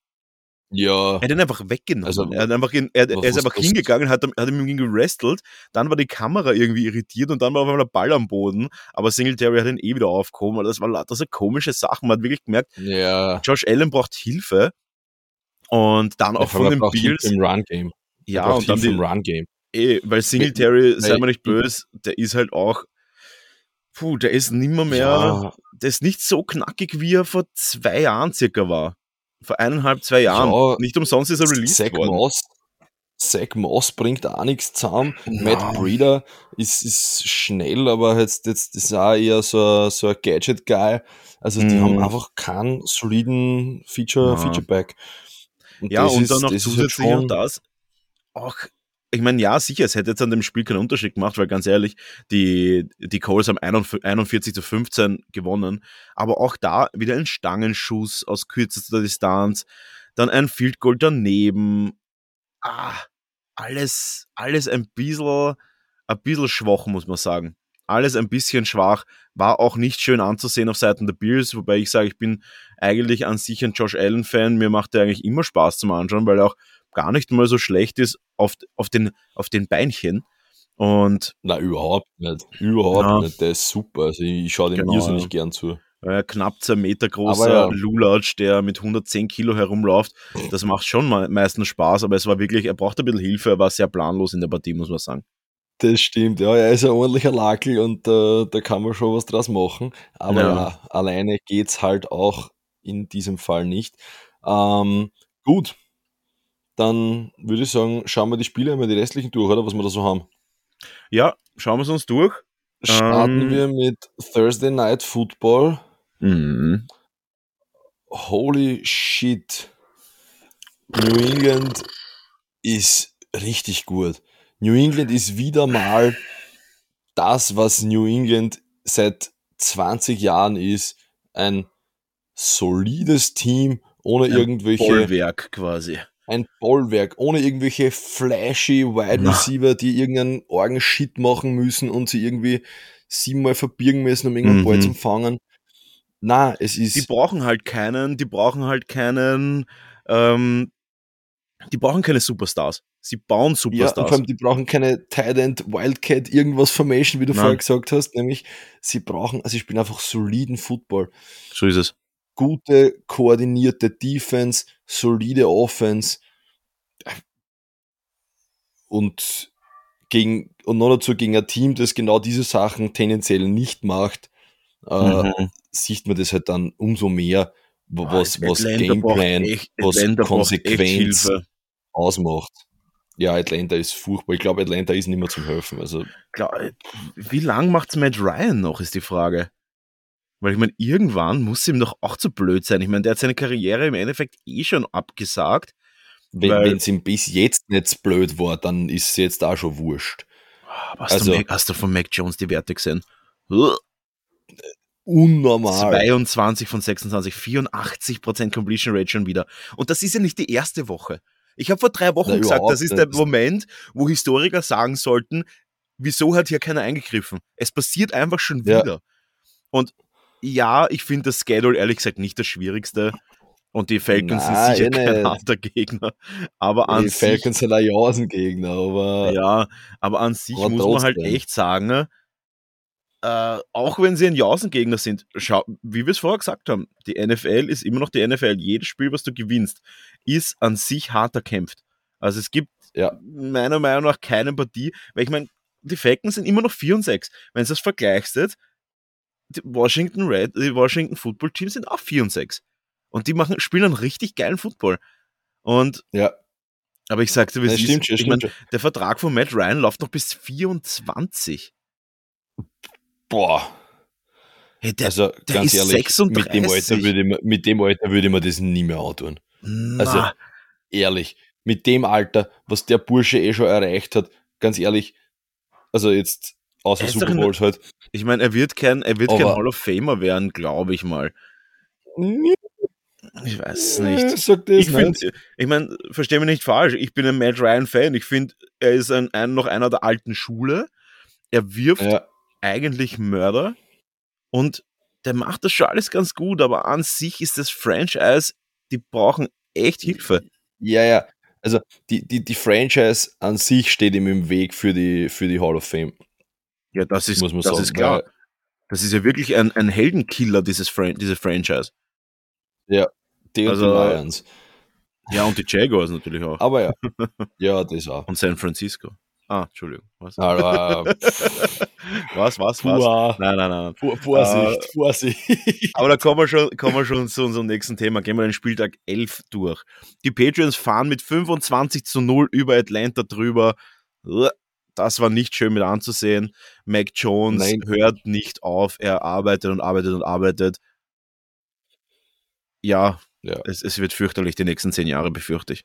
Ja. Er hat ihn einfach weggenommen. Also, er, hat einfach in, er, er ist einfach hingegangen, hat, hat ihm irgendwie gerestelt, dann war die Kamera irgendwie irritiert und dann war auf einmal der Ball am Boden, aber Singletary hat ihn eh wieder aufgehoben. Das war lauter so komische Sachen. Man hat wirklich gemerkt, ja. Josh Allen braucht Hilfe und dann auch von den Bills. Im Run-Game. Ja, und dann im Run-Game. Eh, weil Singletary, sei mal nicht böse, der ist halt auch, puh, der ist nimmer mehr, ja. der ist nicht so knackig, wie er vor zwei Jahren circa war. Vor eineinhalb, zwei Jahren. Ja, nicht umsonst ist er released Zach worden. Moss, Zach Moss bringt auch nichts zusammen. Ja. Matt Breeder ist, ist schnell, aber jetzt, jetzt ist auch eher so, so ein Gadget-Guy. Also die mm. haben mhm. einfach keinen soliden Feature, ja. Feature-Back. Und ja, und ist, dann noch zusätzlich halt das, auch, ich meine, ja, sicher, es hätte jetzt an dem Spiel keinen Unterschied gemacht, weil ganz ehrlich, die, die Coles haben 41 zu 15 gewonnen, aber auch da wieder ein Stangenschuss aus kürzester Distanz, dann ein Field Goal daneben. Ah, alles, alles ein bisschen, ein bisschen schwach, muss man sagen. Alles ein bisschen schwach, war auch nicht schön anzusehen auf Seiten der Bills, wobei ich sage, ich bin eigentlich an sich ein Josh Allen-Fan. Mir macht er eigentlich immer Spaß zum Anschauen, weil er auch gar nicht mal so schlecht ist auf, auf, den, auf den Beinchen. Und Na, überhaupt nicht. Überhaupt ja. nicht. Der ist super. Also ich schaue dem genau, irrsinnig ja. gern zu. Ja, knapp zwei Meter großer ja. Lulatsch, der mit 110 Kilo herumläuft. Das macht schon meistens Spaß, aber es war wirklich, er braucht ein bisschen Hilfe, er war sehr planlos in der Partie, muss man sagen. Das stimmt, ja, er ist ein ordentlicher Lakel und äh, da kann man schon was draus machen. Aber ja, ja alleine geht's halt auch in diesem Fall nicht. Ähm, gut, dann würde ich sagen, schauen wir die Spiele einmal die restlichen durch, oder was wir da so haben. Ja, schauen wir es uns durch. Starten ähm, wir mit Thursday Night Football. Mhm. Holy shit. New England ist richtig gut. New England ist wieder mal das, was New England seit 20 Jahren ist. Ein solides Team ohne irgendwelche. Bollwerk quasi. Ein Bollwerk, ohne irgendwelche flashy Wide Receiver, die irgendeinen Orgen-Shit machen müssen und sie irgendwie siebenmal verbirgen müssen, um irgendeinen mhm. Ball zu fangen. Na, es ist. Die brauchen halt keinen, die brauchen halt keinen, ähm, die brauchen keine Superstars. Sie bauen Superstars. Ja, und vor allem, die brauchen keine Tight End, Wildcat, irgendwas Formation, wie du Nein. vorher gesagt hast. Nämlich, sie brauchen, also ich bin einfach soliden Football. So ist es. Gute, koordinierte Defense, solide Offense. Und gegen, und noch dazu gegen ein Team, das genau diese Sachen tendenziell nicht macht, äh, mhm. sieht man das halt dann umso mehr, was, ah, was Gameplan, echt, was Atlanta Konsequenz ausmacht. Ja, Atlanta ist furchtbar. Ich glaube, Atlanta ist nicht mehr zum Helfen. Also, Klar, wie lang macht's Matt Ryan noch, ist die Frage. Weil ich meine, irgendwann muss ihm doch auch zu blöd sein. Ich meine, der hat seine Karriere im Endeffekt eh schon abgesagt. Wenn es ihm bis jetzt nicht blöd war, dann ist es jetzt auch schon wurscht. Hast, also, du, hast du von Mac Jones die Werte gesehen? Unnormal. 22 von 26, 84% Completion Rate schon wieder. Und das ist ja nicht die erste Woche. Ich habe vor drei Wochen Na, gesagt, das ist der Moment, wo Historiker sagen sollten, wieso hat hier keiner eingegriffen? Es passiert einfach schon wieder. Ja. Und ja, ich finde das Schedule ehrlich gesagt nicht das Schwierigste. Und die Falcons Nein, sind sicher kein harter Gegner. Aber an die sich, Falcons sind ein Jasengegner, aber. Ja, aber an sich muss man halt echt sagen, äh, auch wenn sie ein Jasengegner sind, schau, wie wir es vorher gesagt haben, die NFL ist immer noch die NFL. Jedes Spiel, was du gewinnst, ist an sich hart erkämpft. Also es gibt ja. meiner Meinung nach keine Partie, weil ich meine, die Falcons sind immer noch 4 und 6. Wenn du das vergleichst, Washington Red, die Washington Football Team sind auch 4 und 6. Und die machen, spielen einen richtig geilen Football. Und ja. Aber ich sagte, wie ja, stimmt, ist, ich mein, der Vertrag von Matt Ryan läuft noch bis 24. Boah. Hey, der, also der ganz ehrlich, 36. mit dem Alter würde man, mit dem Alter würde man das nie mehr antun. Na. Also ehrlich, mit dem Alter, was der Bursche eh schon erreicht hat, ganz ehrlich, also jetzt außer Super Bowls halt. Ich meine, er wird kein, er wird kein Hall of Famer werden, glaube ich mal. Ich weiß nicht. Sag ich finde, ich meine, verstehe mich nicht falsch. Ich bin ein Matt Ryan Fan. Ich finde, er ist ein, ein, noch einer der alten Schule. Er wirft ja. eigentlich Mörder und der macht das schon alles ganz gut, aber an sich ist das Franchise, die brauchen echt Hilfe. Ja, ja. Also die, die, die Franchise an sich steht ihm im Weg für die, für die Hall of Fame. Ja, das ist, muss man das sagen, ist klar. Das ist ja wirklich ein, ein Heldenkiller, dieses Fran diese Franchise. Ja, die also, und die Lions. Ja, und die Jaguars natürlich auch. Aber ja. Ja, das auch. Und San Francisco. Ah, Entschuldigung. Was? Aber, was, was, was? Nein, nein, nein. Vorsicht, uh, Vorsicht. Aber da kommen wir, schon, kommen wir schon zu unserem nächsten Thema. Gehen wir den Spieltag 11 durch. Die Patriots fahren mit 25 zu 0 über Atlanta drüber. Das war nicht schön mit anzusehen. Mac Jones Nein. hört nicht auf. Er arbeitet und arbeitet und arbeitet ja, ja. Es, es, wird fürchterlich die nächsten zehn Jahre, befürchte ich.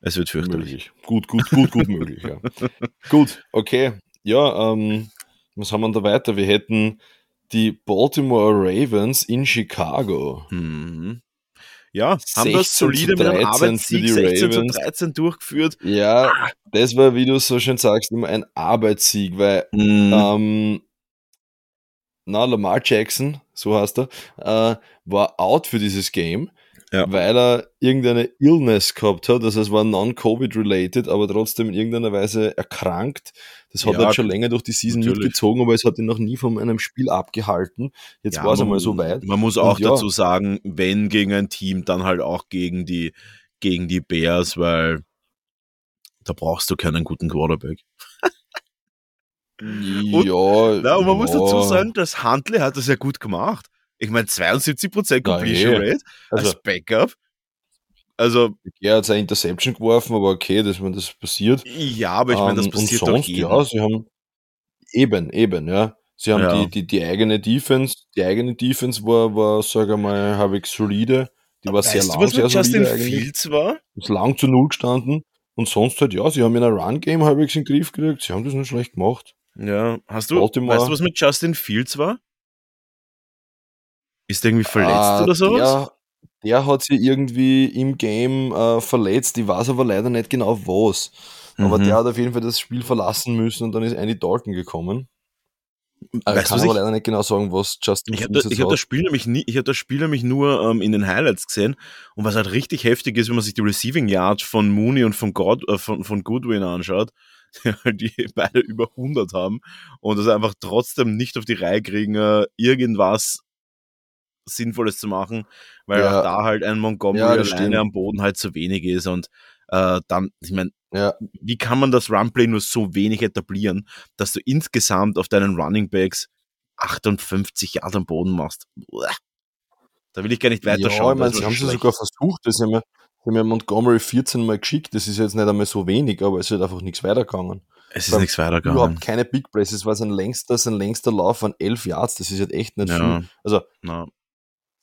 Es wird fürchterlich. Möglich. Gut, gut, gut, gut möglich, ja. gut, okay. Ja, ähm, was haben wir da weiter? Wir hätten die Baltimore Ravens in Chicago. Mhm. Ja, haben das solide mit einem Arbeitssieg 16 zu 13 durchgeführt. Ja, ah. das war, wie du so schön sagst, immer ein Arbeitssieg, weil mm. ähm, na, Lamar Jackson, so heißt er, äh, war out für dieses Game ja. weil er irgendeine Illness gehabt hat. Also es war non-Covid-related, aber trotzdem in irgendeiner Weise erkrankt. Das hat ja, er schon länger durch die Season natürlich. mitgezogen, aber es hat ihn noch nie von einem Spiel abgehalten. Jetzt ja, war es einmal so weit. Man muss auch Und dazu sagen, wenn gegen ein Team, dann halt auch gegen die, gegen die Bears, weil da brauchst du keinen guten Quarterback. und, ja, na, und man muss dazu sagen, das Huntley hat das ja gut gemacht. Ich meine, 72% Completion ja, Rate also, als Backup. Also. Er hat seine Interception geworfen, aber okay, dass man das passiert. Ja, aber ich meine, das ähm, passiert und sonst, ja, sie haben eben, eben, ja. Sie haben ja. die, die, die eigene Defense, die eigene Defense war, war sag ich mal, habe ich solide. Die war weißt sehr lang, du, was sehr Justin solide eigentlich. Fields war? Ist lang zu Null gestanden. Und sonst halt, ja, sie haben in einer Run-Game halbwegs in den Griff gekriegt. Sie haben das nicht schlecht gemacht. Ja, hast du, Baltimore, weißt du, was mit Justin Fields war? Ist der irgendwie verletzt ah, oder sowas? Der, der hat sich irgendwie im Game äh, verletzt. Ich weiß aber leider nicht genau was. Aber mhm. der hat auf jeden Fall das Spiel verlassen müssen und dann ist Andy Dalton gekommen. Äh, ich kann aber ich, leider nicht genau sagen, was Justin Ich habe da, hab das Spiel nämlich nie, ich habe das Spiel nämlich nur ähm, in den Highlights gesehen und was halt richtig heftig ist, wenn man sich die Receiving Yards von Mooney und von, God, äh, von, von Goodwin anschaut, die beide über 100 haben und das einfach trotzdem nicht auf die Reihe kriegen, äh, irgendwas Sinnvolles zu machen, weil ja. auch da halt ein Montgomery ja, alleine am Boden halt zu wenig ist und äh, dann, ich meine, ja. wie kann man das Runplay nur so wenig etablieren, dass du insgesamt auf deinen Running Backs 58 Jahre am Boden machst? Uah. Da will ich gar nicht weiter Ja, ich meine, sie haben es sogar versucht, das haben wir, haben wir Montgomery 14 Mal geschickt, das ist jetzt nicht einmal so wenig, aber es ist einfach nichts weitergegangen. Es ist nichts weitergegangen. Überhaupt keine Big Plays, es war sein längster, sein längster Lauf von 11 Yards, das ist halt echt nicht ja. viel. Also, no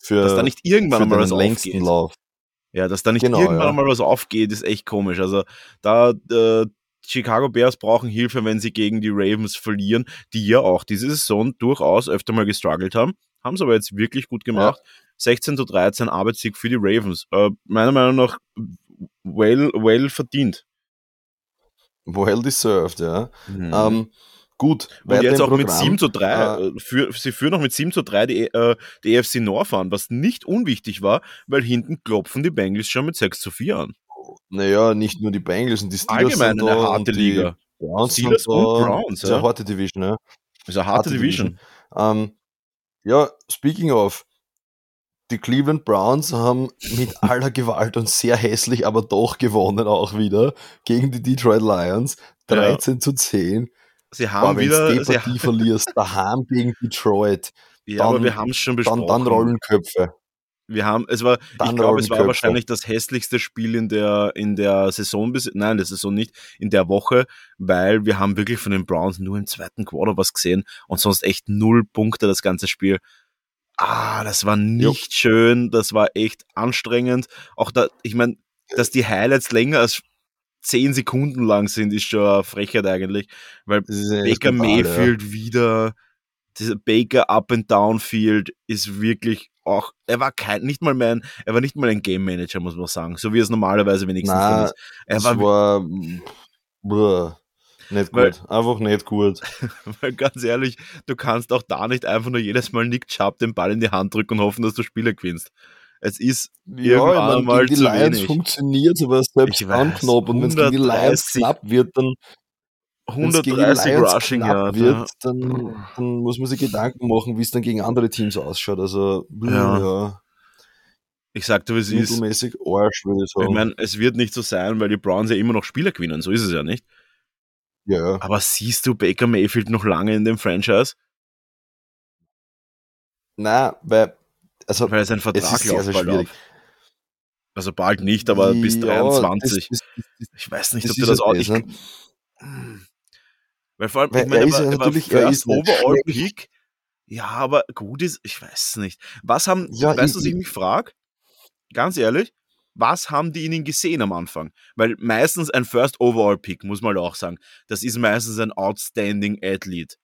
für, dass da nicht irgendwann einmal was aufgeht. Lauf. Ja, dass da nicht genau, irgendwann ja. mal was aufgeht, ist echt komisch. Also da äh, Chicago Bears brauchen Hilfe, wenn sie gegen die Ravens verlieren, die ja auch diese Saison durchaus öfter mal gestruggelt haben. Haben sie aber jetzt wirklich gut gemacht. Ja. 16 zu 13 Arbeitssieg für die Ravens. Äh, meiner Meinung nach well, well verdient. Well deserved, ja. Mhm. Ähm, Gut, und jetzt auch Programm. mit 7 zu 3, äh, äh, für, sie führen noch mit 7 zu 3 die, äh, die EFC North an, was nicht unwichtig war, weil hinten klopfen die Bengals schon mit 6 zu 4 an. Naja, nicht nur die Bengals und die Steelers Allgemein eine harte Liga. Browns Steelers und Browns, ja. ist eine harte Division, ja. Ist eine harte, harte Division. Division. Ähm, ja, speaking of, die Cleveland Browns haben mit aller Gewalt und sehr hässlich, aber doch gewonnen auch wieder gegen die Detroit Lions. 13 ja. zu 10. Sie haben Boah, wieder. Wenn du die Partie verlierst, daheim gegen Detroit. Ja, dann, aber wir haben es schon besprochen. Dann, dann rollen Köpfe. Wir haben, es war, dann ich glaube, es war Köpfe. wahrscheinlich das hässlichste Spiel in der, in der Saison, bis, nein, der Saison nicht, in der Woche, weil wir haben wirklich von den Browns nur im zweiten Quarter was gesehen und sonst echt null Punkte das ganze Spiel. Ah, das war nicht jo. schön, das war echt anstrengend. Auch da, ich meine, dass die Highlights länger als zehn Sekunden lang sind, ist schon eine Frechheit eigentlich, weil Baker Mayfield ja. wieder, dieser Baker Up and Down Field ist wirklich auch, er war kein, nicht mal mein, er war nicht mal ein Game Manager, muss man sagen, so wie es normalerweise wenigstens Na, ist. Er war, war bruh, nicht gut, weil, einfach nicht gut. Weil ganz ehrlich, du kannst auch da nicht einfach nur jedes Mal Nick Chubb den Ball in die Hand drücken und hoffen, dass du Spiele gewinnst. Es ist ja, irgendwann ich mal die zu Lions funktioniert, aber selbst anknob und wenn es gegen die Lions knapp wird, dann 130 Rushing Yard wird, ja. dann, dann, muss man sich Gedanken machen, wie es dann gegen andere Teams ausschaut. Also ja. ja. Ich sagte, wie es ist. Arsch, würde ich sagen. Ich meine, es wird nicht so sein, weil die Browns ja immer noch Spieler gewinnen. So ist es ja nicht. Ja. Aber siehst du Baker Mayfield noch lange in dem Franchise? Na, weil also, Weil sein Vertrag sehr, sehr schwierig. Auf. Also bald nicht, aber ja, bis 23. Das, das, das, ich weiß nicht, ob du das auch. Ich, ne? weil vor allem, weil ich meine, er, ist er, natürlich, er ist Overall Peak. Ja, aber gut ist, ich weiß nicht. Was haben, ja, weißt du, was ich mich frage? Ganz ehrlich, was haben die ihnen gesehen am Anfang? Weil meistens ein First Overall Pick, muss man auch sagen, das ist meistens ein Outstanding Athlete.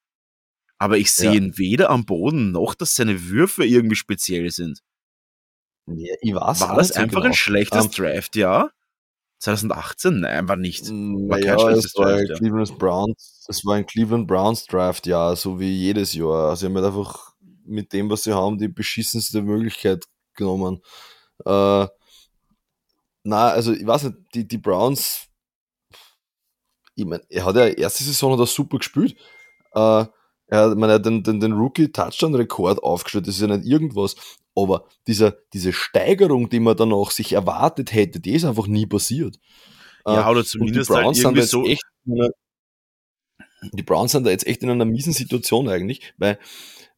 Aber ich sehe ja. ihn weder am Boden noch, dass seine Würfe irgendwie speziell sind. Ja, ich weiß War das einfach genau. ein schlechtes um, Draft-Jahr? 2018? Nein, war nicht. War ja, kein schlechtes es war Draft, ja. Cleveland Browns, es war ein Cleveland Browns Draft, ja, so wie jedes Jahr. Also, sie haben halt einfach mit dem, was sie haben, die beschissenste Möglichkeit genommen. Äh, na, also ich weiß nicht, die, die Browns, ich meine, er hat ja erste Saison hat er super gespielt. Äh, er man hat den, den, den Rookie-Touchdown-Rekord aufgestellt, das ist ja nicht irgendwas. Aber dieser, diese Steigerung, die man dann auch sich erwartet hätte, die ist einfach nie passiert. Ja, oder zumindest die Browns halt sind so echt einer, die Browns sind da jetzt echt in einer miesen Situation eigentlich, weil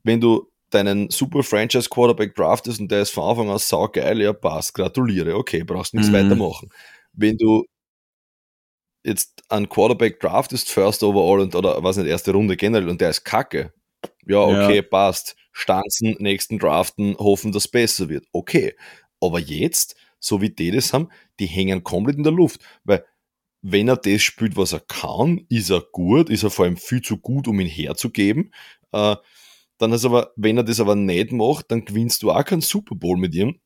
wenn du deinen super Franchise Quarterback draftest und der ist von Anfang an saugeil, ja passt, gratuliere, okay, brauchst nichts mhm. weitermachen. Wenn du jetzt einen Quarterback draftest, First Overall und oder was nicht, erste Runde generell und der ist kacke, ja, okay, ja. passt. Stanzen, nächsten Draften, hoffen, dass es besser wird. Okay. Aber jetzt, so wie die das haben, die hängen komplett in der Luft. Weil, wenn er das spielt, was er kann, ist er gut, ist er vor allem viel zu gut, um ihn herzugeben. Äh, dann ist aber, wenn er das aber nicht macht, dann gewinnst du auch keinen Super Bowl mit ihm.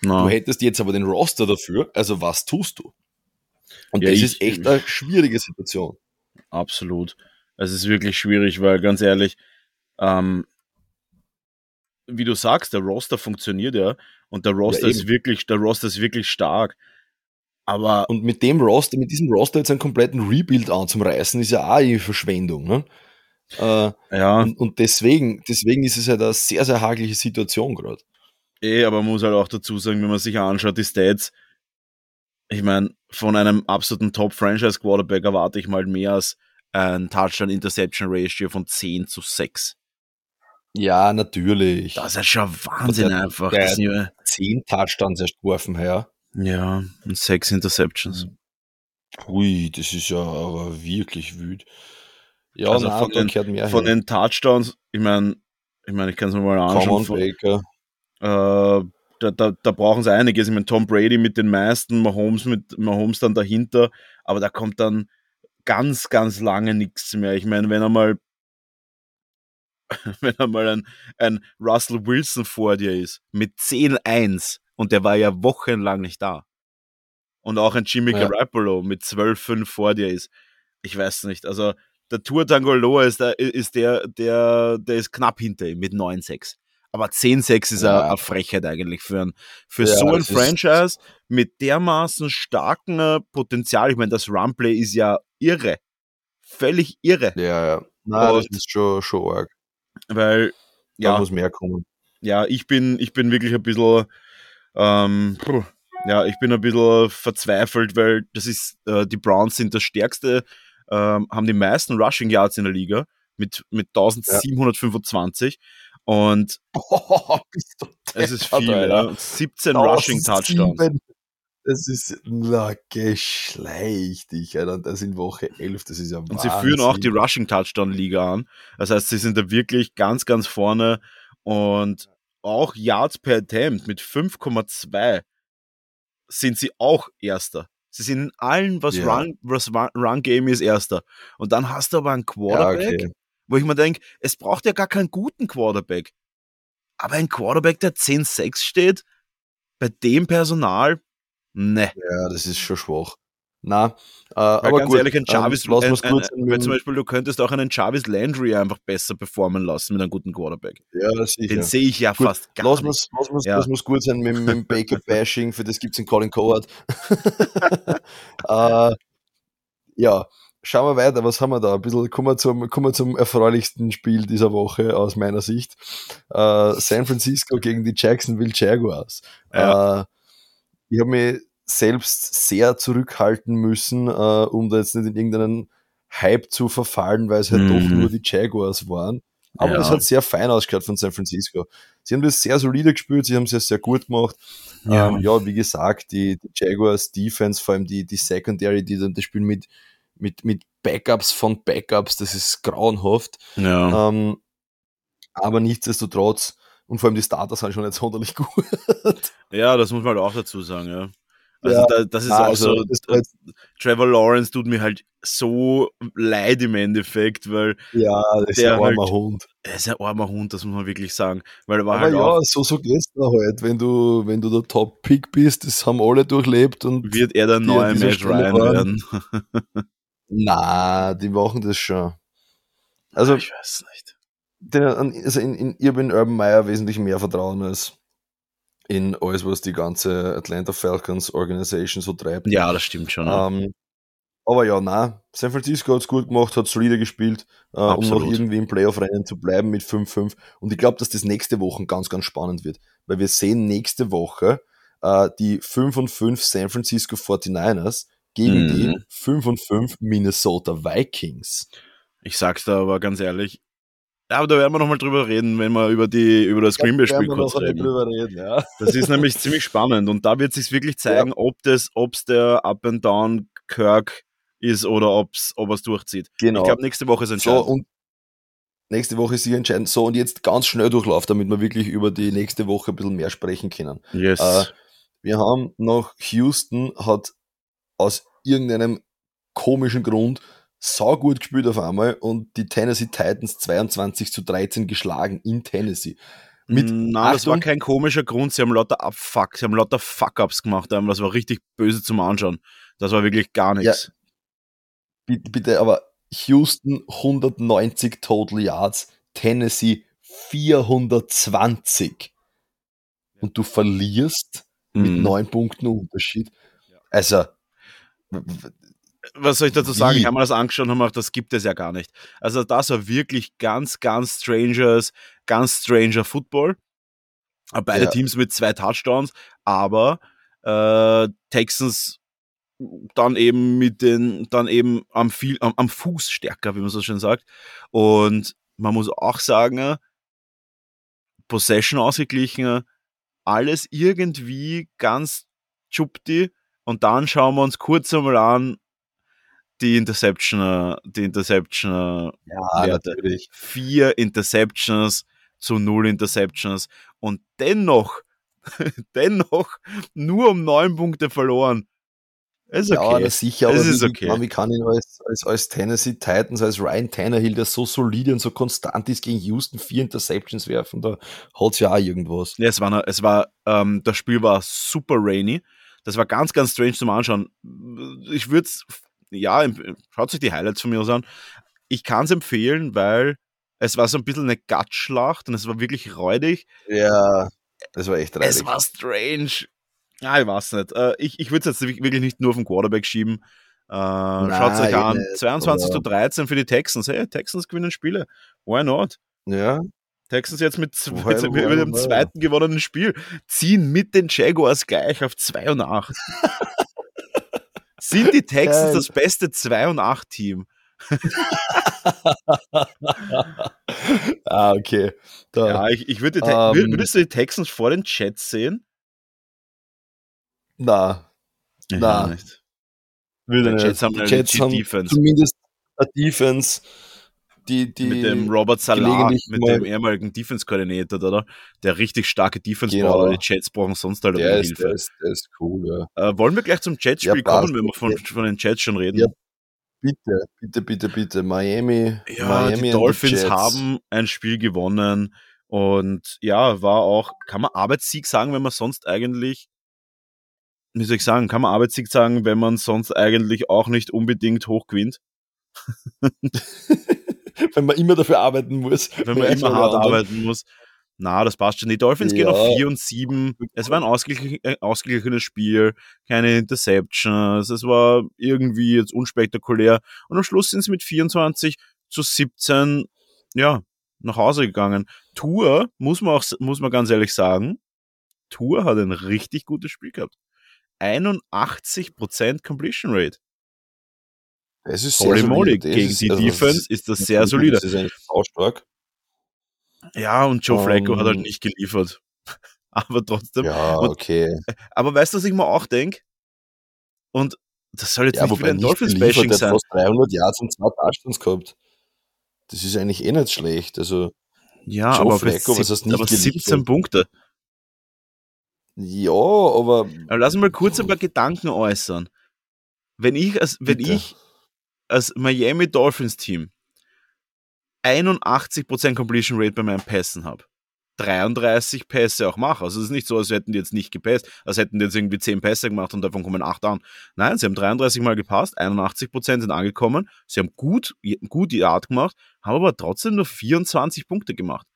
No. Du hättest jetzt aber den Roster dafür, also was tust du? Und ja, das ich, ist echt eine schwierige Situation. Absolut. Es ist wirklich schwierig, weil ganz ehrlich, ähm, wie du sagst, der Roster funktioniert ja und der Roster ja, ist wirklich, der Roster ist wirklich stark. Aber und mit dem Roster, mit diesem Roster jetzt einen kompletten Rebuild anzureißen, ist ja auch eine Verschwendung. Ne? Äh, ja. Und, und, deswegen, deswegen ist es ja halt eine sehr, sehr hagelige Situation gerade. Eh, aber man muss halt auch dazu sagen, wenn man sich anschaut, die Stats, ich meine, von einem absoluten Top-Franchise-Quarterback erwarte ich mal mehr als ein Touchdown-Interception-Ratio von 10 zu 6. Ja, natürlich. Das ist schon Wahnsinn der, einfach. Der das ja zehn Touchdowns erst geworfen, ja. Ja, und sechs Interceptions. Ui, das ist ja aber wirklich wüt. Ja, also nein, von, den, von den Touchdowns, ich meine, ich meine, ich kann es mir mal anschauen. Von. Äh, da, da, da brauchen sie einiges. Ich meine, Tom Brady mit den meisten, Mahomes mit Mahomes dann dahinter, aber da kommt dann ganz, ganz lange nichts mehr. Ich meine, wenn er mal wenn einmal ein, ein Russell Wilson vor dir ist mit 10-1 und der war ja wochenlang nicht da. Und auch ein Jimmy ja. Garoppolo mit 12-5 vor dir ist. Ich weiß nicht. Also der Tour Tangoloa ist, der, ist der, der, der ist knapp hinter ihm mit 9-6. Aber 10-6 ist ja. eine Frechheit eigentlich für, ein, für ja, so ein Franchise mit dermaßen starkem Potenzial. Ich meine, das Runplay ist ja irre. Völlig irre. Ja, ja. Nein, das ist schon, schon arg. Weil, ja. Da muss mehr kommen. Ja, ich bin, ich bin wirklich ein bisschen, ähm, ja, ich bin ein bisschen verzweifelt, weil das ist, äh, die Browns sind das stärkste, ähm, haben die meisten Rushing Yards in der Liga mit, mit 1725 ja. Und oh, es ist viel, ja. 17 Rushing Touchdowns. Das ist na, geschleichtig, Alter. Das in Woche 11, das ist ja Und sie führen auch die Rushing Touchdown Liga an. Das heißt, sie sind da wirklich ganz, ganz vorne und auch Yards per Attempt mit 5,2 sind sie auch Erster. Sie sind in allen, was, ja. Run, was Run Game ist, Erster. Und dann hast du aber einen Quarterback, ja, okay. Wo ich mir denke, es braucht ja gar keinen guten Quarterback. Aber ein Quarterback, der 10-6 steht, bei dem Personal, Ne. Ja, das ist schon schwach. Na, äh, aber ganz gut, ehrlich, ein Jarvis, ähm, ein, ein, ein, zum Beispiel, du könntest auch einen Jarvis Landry einfach besser performen lassen mit einem guten Quarterback. Ja, sicher. Den sehe ich ja gut, fast gar lass nicht. Lass muss, ja. Das muss gut sein mit, mit dem Baker-Bashing, für das gibt es in Colin Coward. äh, ja, schauen wir weiter, was haben wir da? Ein bisschen, kommen wir zum, kommen wir zum erfreulichsten Spiel dieser Woche aus meiner Sicht. Äh, San Francisco gegen die Jacksonville Jaguars. Ja. Äh, ich habe mich selbst sehr zurückhalten müssen, äh, um da jetzt nicht in irgendeinen Hype zu verfallen, weil es halt mhm. doch nur die Jaguars waren. Aber ja. das hat sehr fein ausgehört von San Francisco. Sie haben das sehr solide gespielt, sie haben es ja sehr gut gemacht. Ja, ähm, ja wie gesagt, die, die, Jaguars Defense, vor allem die, die Secondary, die dann das Spiel mit, mit, mit Backups von Backups, das ist grauenhaft. Ja. Ähm, aber nichtsdestotrotz, und vor allem die Starter sind schon nicht sonderlich gut. Ja, das muss man halt auch dazu sagen, ja. Also ja, da, das ist also, auch so. Halt Trevor Lawrence tut mir halt so leid im Endeffekt, weil ja, das ist ein armer halt, Hund. Er ist ein armer Hund, das muss man wirklich sagen. Weil er war Aber halt ja, auch, so, so geht's da halt. Wenn du, wenn du der Top-Pick bist, das haben alle durchlebt und. Wird er der neue Matt Ryan werden? Na, die machen das schon. Also, ich weiß nicht. Den, also in, in, ich habe in Urban Meyer wesentlich mehr Vertrauen als in alles, was die ganze Atlanta Falcons Organisation so treibt. Ja, das stimmt schon. Ähm, aber ja, na, San Francisco hat es gut gemacht, hat solider gespielt, äh, um noch irgendwie im Playoff-Rennen zu bleiben mit 5-5. Und ich glaube, dass das nächste Woche ganz, ganz spannend wird, weil wir sehen nächste Woche äh, die 5 und 5 San Francisco 49ers gegen mhm. die 5 und 5 Minnesota Vikings. Ich sag's da aber ganz ehrlich, ja, aber da werden wir nochmal drüber reden, wenn wir über, die, über das Green Bay-Spiel kurz reden. reden ja. Das ist nämlich ziemlich spannend und da wird sich wirklich zeigen, ja. ob das, ob's der Up and Down Kirk ist oder ob's, ob er es durchzieht. Genau. Ich glaube, nächste Woche ist entscheidend. So, und nächste Woche ist sicher entscheidend. So, und jetzt ganz schnell Durchlauf, damit wir wirklich über die nächste Woche ein bisschen mehr sprechen können. Yes. Äh, wir haben noch Houston hat aus irgendeinem komischen Grund gut gespielt auf einmal und die Tennessee Titans 22 zu 13 geschlagen in Tennessee. Mit Nein, das war kein komischer Grund. Sie haben lauter Abfuck, sie haben lauter Fuck-Ups gemacht. Das war richtig böse zum Anschauen. Das war wirklich gar nichts. Ja, bitte, bitte, aber Houston 190 Total Yards, Tennessee 420. Und du verlierst mhm. mit neun Punkten Unterschied. Also, was soll ich dazu sagen? Wie? Ich habe mir das angeschaut und habe gedacht, das gibt es ja gar nicht. Also das war wirklich ganz, ganz strangers, ganz stranger Football. Beide ja. Teams mit zwei Touchdowns, aber äh, Texans dann eben mit den, dann eben am, viel, am, am Fuß stärker, wie man so schön sagt. Und man muss auch sagen, Possession ausgeglichen, alles irgendwie ganz chupti. Und dann schauen wir uns kurz einmal an, die Interception, die Interception ja, Werte. Natürlich. Vier Interceptions zu null Interceptions und dennoch, dennoch nur um neun Punkte verloren. Ist okay. Ja, das sicher, aber ist wie, okay. wie kann ihn als, als, als Tennessee Titans, als Ryan Tannehill, der so solide und so konstant ist, gegen Houston vier Interceptions werfen, da hat es ja auch irgendwas. Ja, es war, es war ähm, das Spiel war super rainy. Das war ganz, ganz strange zum Anschauen. Ich würde es ja, schaut sich die Highlights von mir aus an. Ich kann es empfehlen, weil es war so ein bisschen eine Gatschlacht und es war wirklich räudig. Ja, das war echt räudig. Es war strange. Ja, ich weiß nicht. Äh, ich ich würde es jetzt wirklich nicht nur auf den Quarterback schieben. Schaut es euch an. Nicht, 22 zu 13 für die Texans. Hey, Texans gewinnen Spiele. Why not? Ja. Texans jetzt mit, mit, mit, mit dem zweiten gewonnenen Spiel ziehen mit den Jaguars gleich auf 2 und 8. Sind die Texans das beste 2 und 8 Team? ah, okay. Da, ja, ich, ich würde, um, ähm. würdest du die Texans vor den Jets sehen? Na, na. Nicht. Würde die Jets haben die Jets haben Defense. zumindest eine Defense, die, die mit dem Robert Salah, mit dem ehemaligen Defense-Koordinator, oder? Der richtig starke Defense-Baller, genau. die Jets brauchen sonst halt der ist, Hilfe. Der ist, der ist cool, ja. Äh, wollen wir gleich zum Jets-Spiel ja, kommen, wenn wir von, von den Jets schon reden? Ja, bitte, bitte, bitte, bitte. Miami. Ja, Miami die Dolphins die haben ein Spiel gewonnen und ja, war auch, kann man Arbeitssieg sagen, wenn man sonst eigentlich wie soll ich sagen, kann man Arbeitssieg sagen, wenn man sonst eigentlich auch nicht unbedingt hoch gewinnt? wenn man immer dafür arbeiten muss. Wenn man immer hart arbeiten muss. Na, das passt schon. Die Dolphins ja. gehen auf 4 und 7. Es war ein ausgeglichen, äh, ausgeglichenes Spiel, keine Interceptions. Es war irgendwie jetzt unspektakulär. Und am Schluss sind sie mit 24 zu 17, ja, nach Hause gegangen. Tour, muss man auch, muss man ganz ehrlich sagen, Tour hat ein richtig gutes Spiel gehabt. 81% Completion Rate. Es ist Holy sehr moly, gegen die also Defense ist das sehr solide. Das ist eigentlich stark. Ja, und Joe Flacco um, hat halt ähm. nicht geliefert. aber trotzdem. Ja, okay. aber weißt du, was ich mir auch denke? Und das soll jetzt ja, nicht wieder ein Dolphins-Bashing sein. fast 300 Yards und zwei Touchdowns gehabt. Das ist eigentlich eh nicht schlecht. Also, ja, Joe aber, Flacco, was hast nicht aber 17 Punkte. Ja, aber. aber lass mal kurz ein paar Gedanken äußern. Wenn ich als, wenn ich als Miami Dolphins Team 81% Completion Rate bei meinen Pässen habe, 33 Pässe auch mache. Also es ist nicht so, als hätten die jetzt nicht gepasst, als hätten die jetzt irgendwie 10 Pässe gemacht und davon kommen 8 an. Nein, sie haben 33 Mal gepasst, 81% sind angekommen, sie haben gut, gut die Art gemacht, haben aber trotzdem nur 24 Punkte gemacht.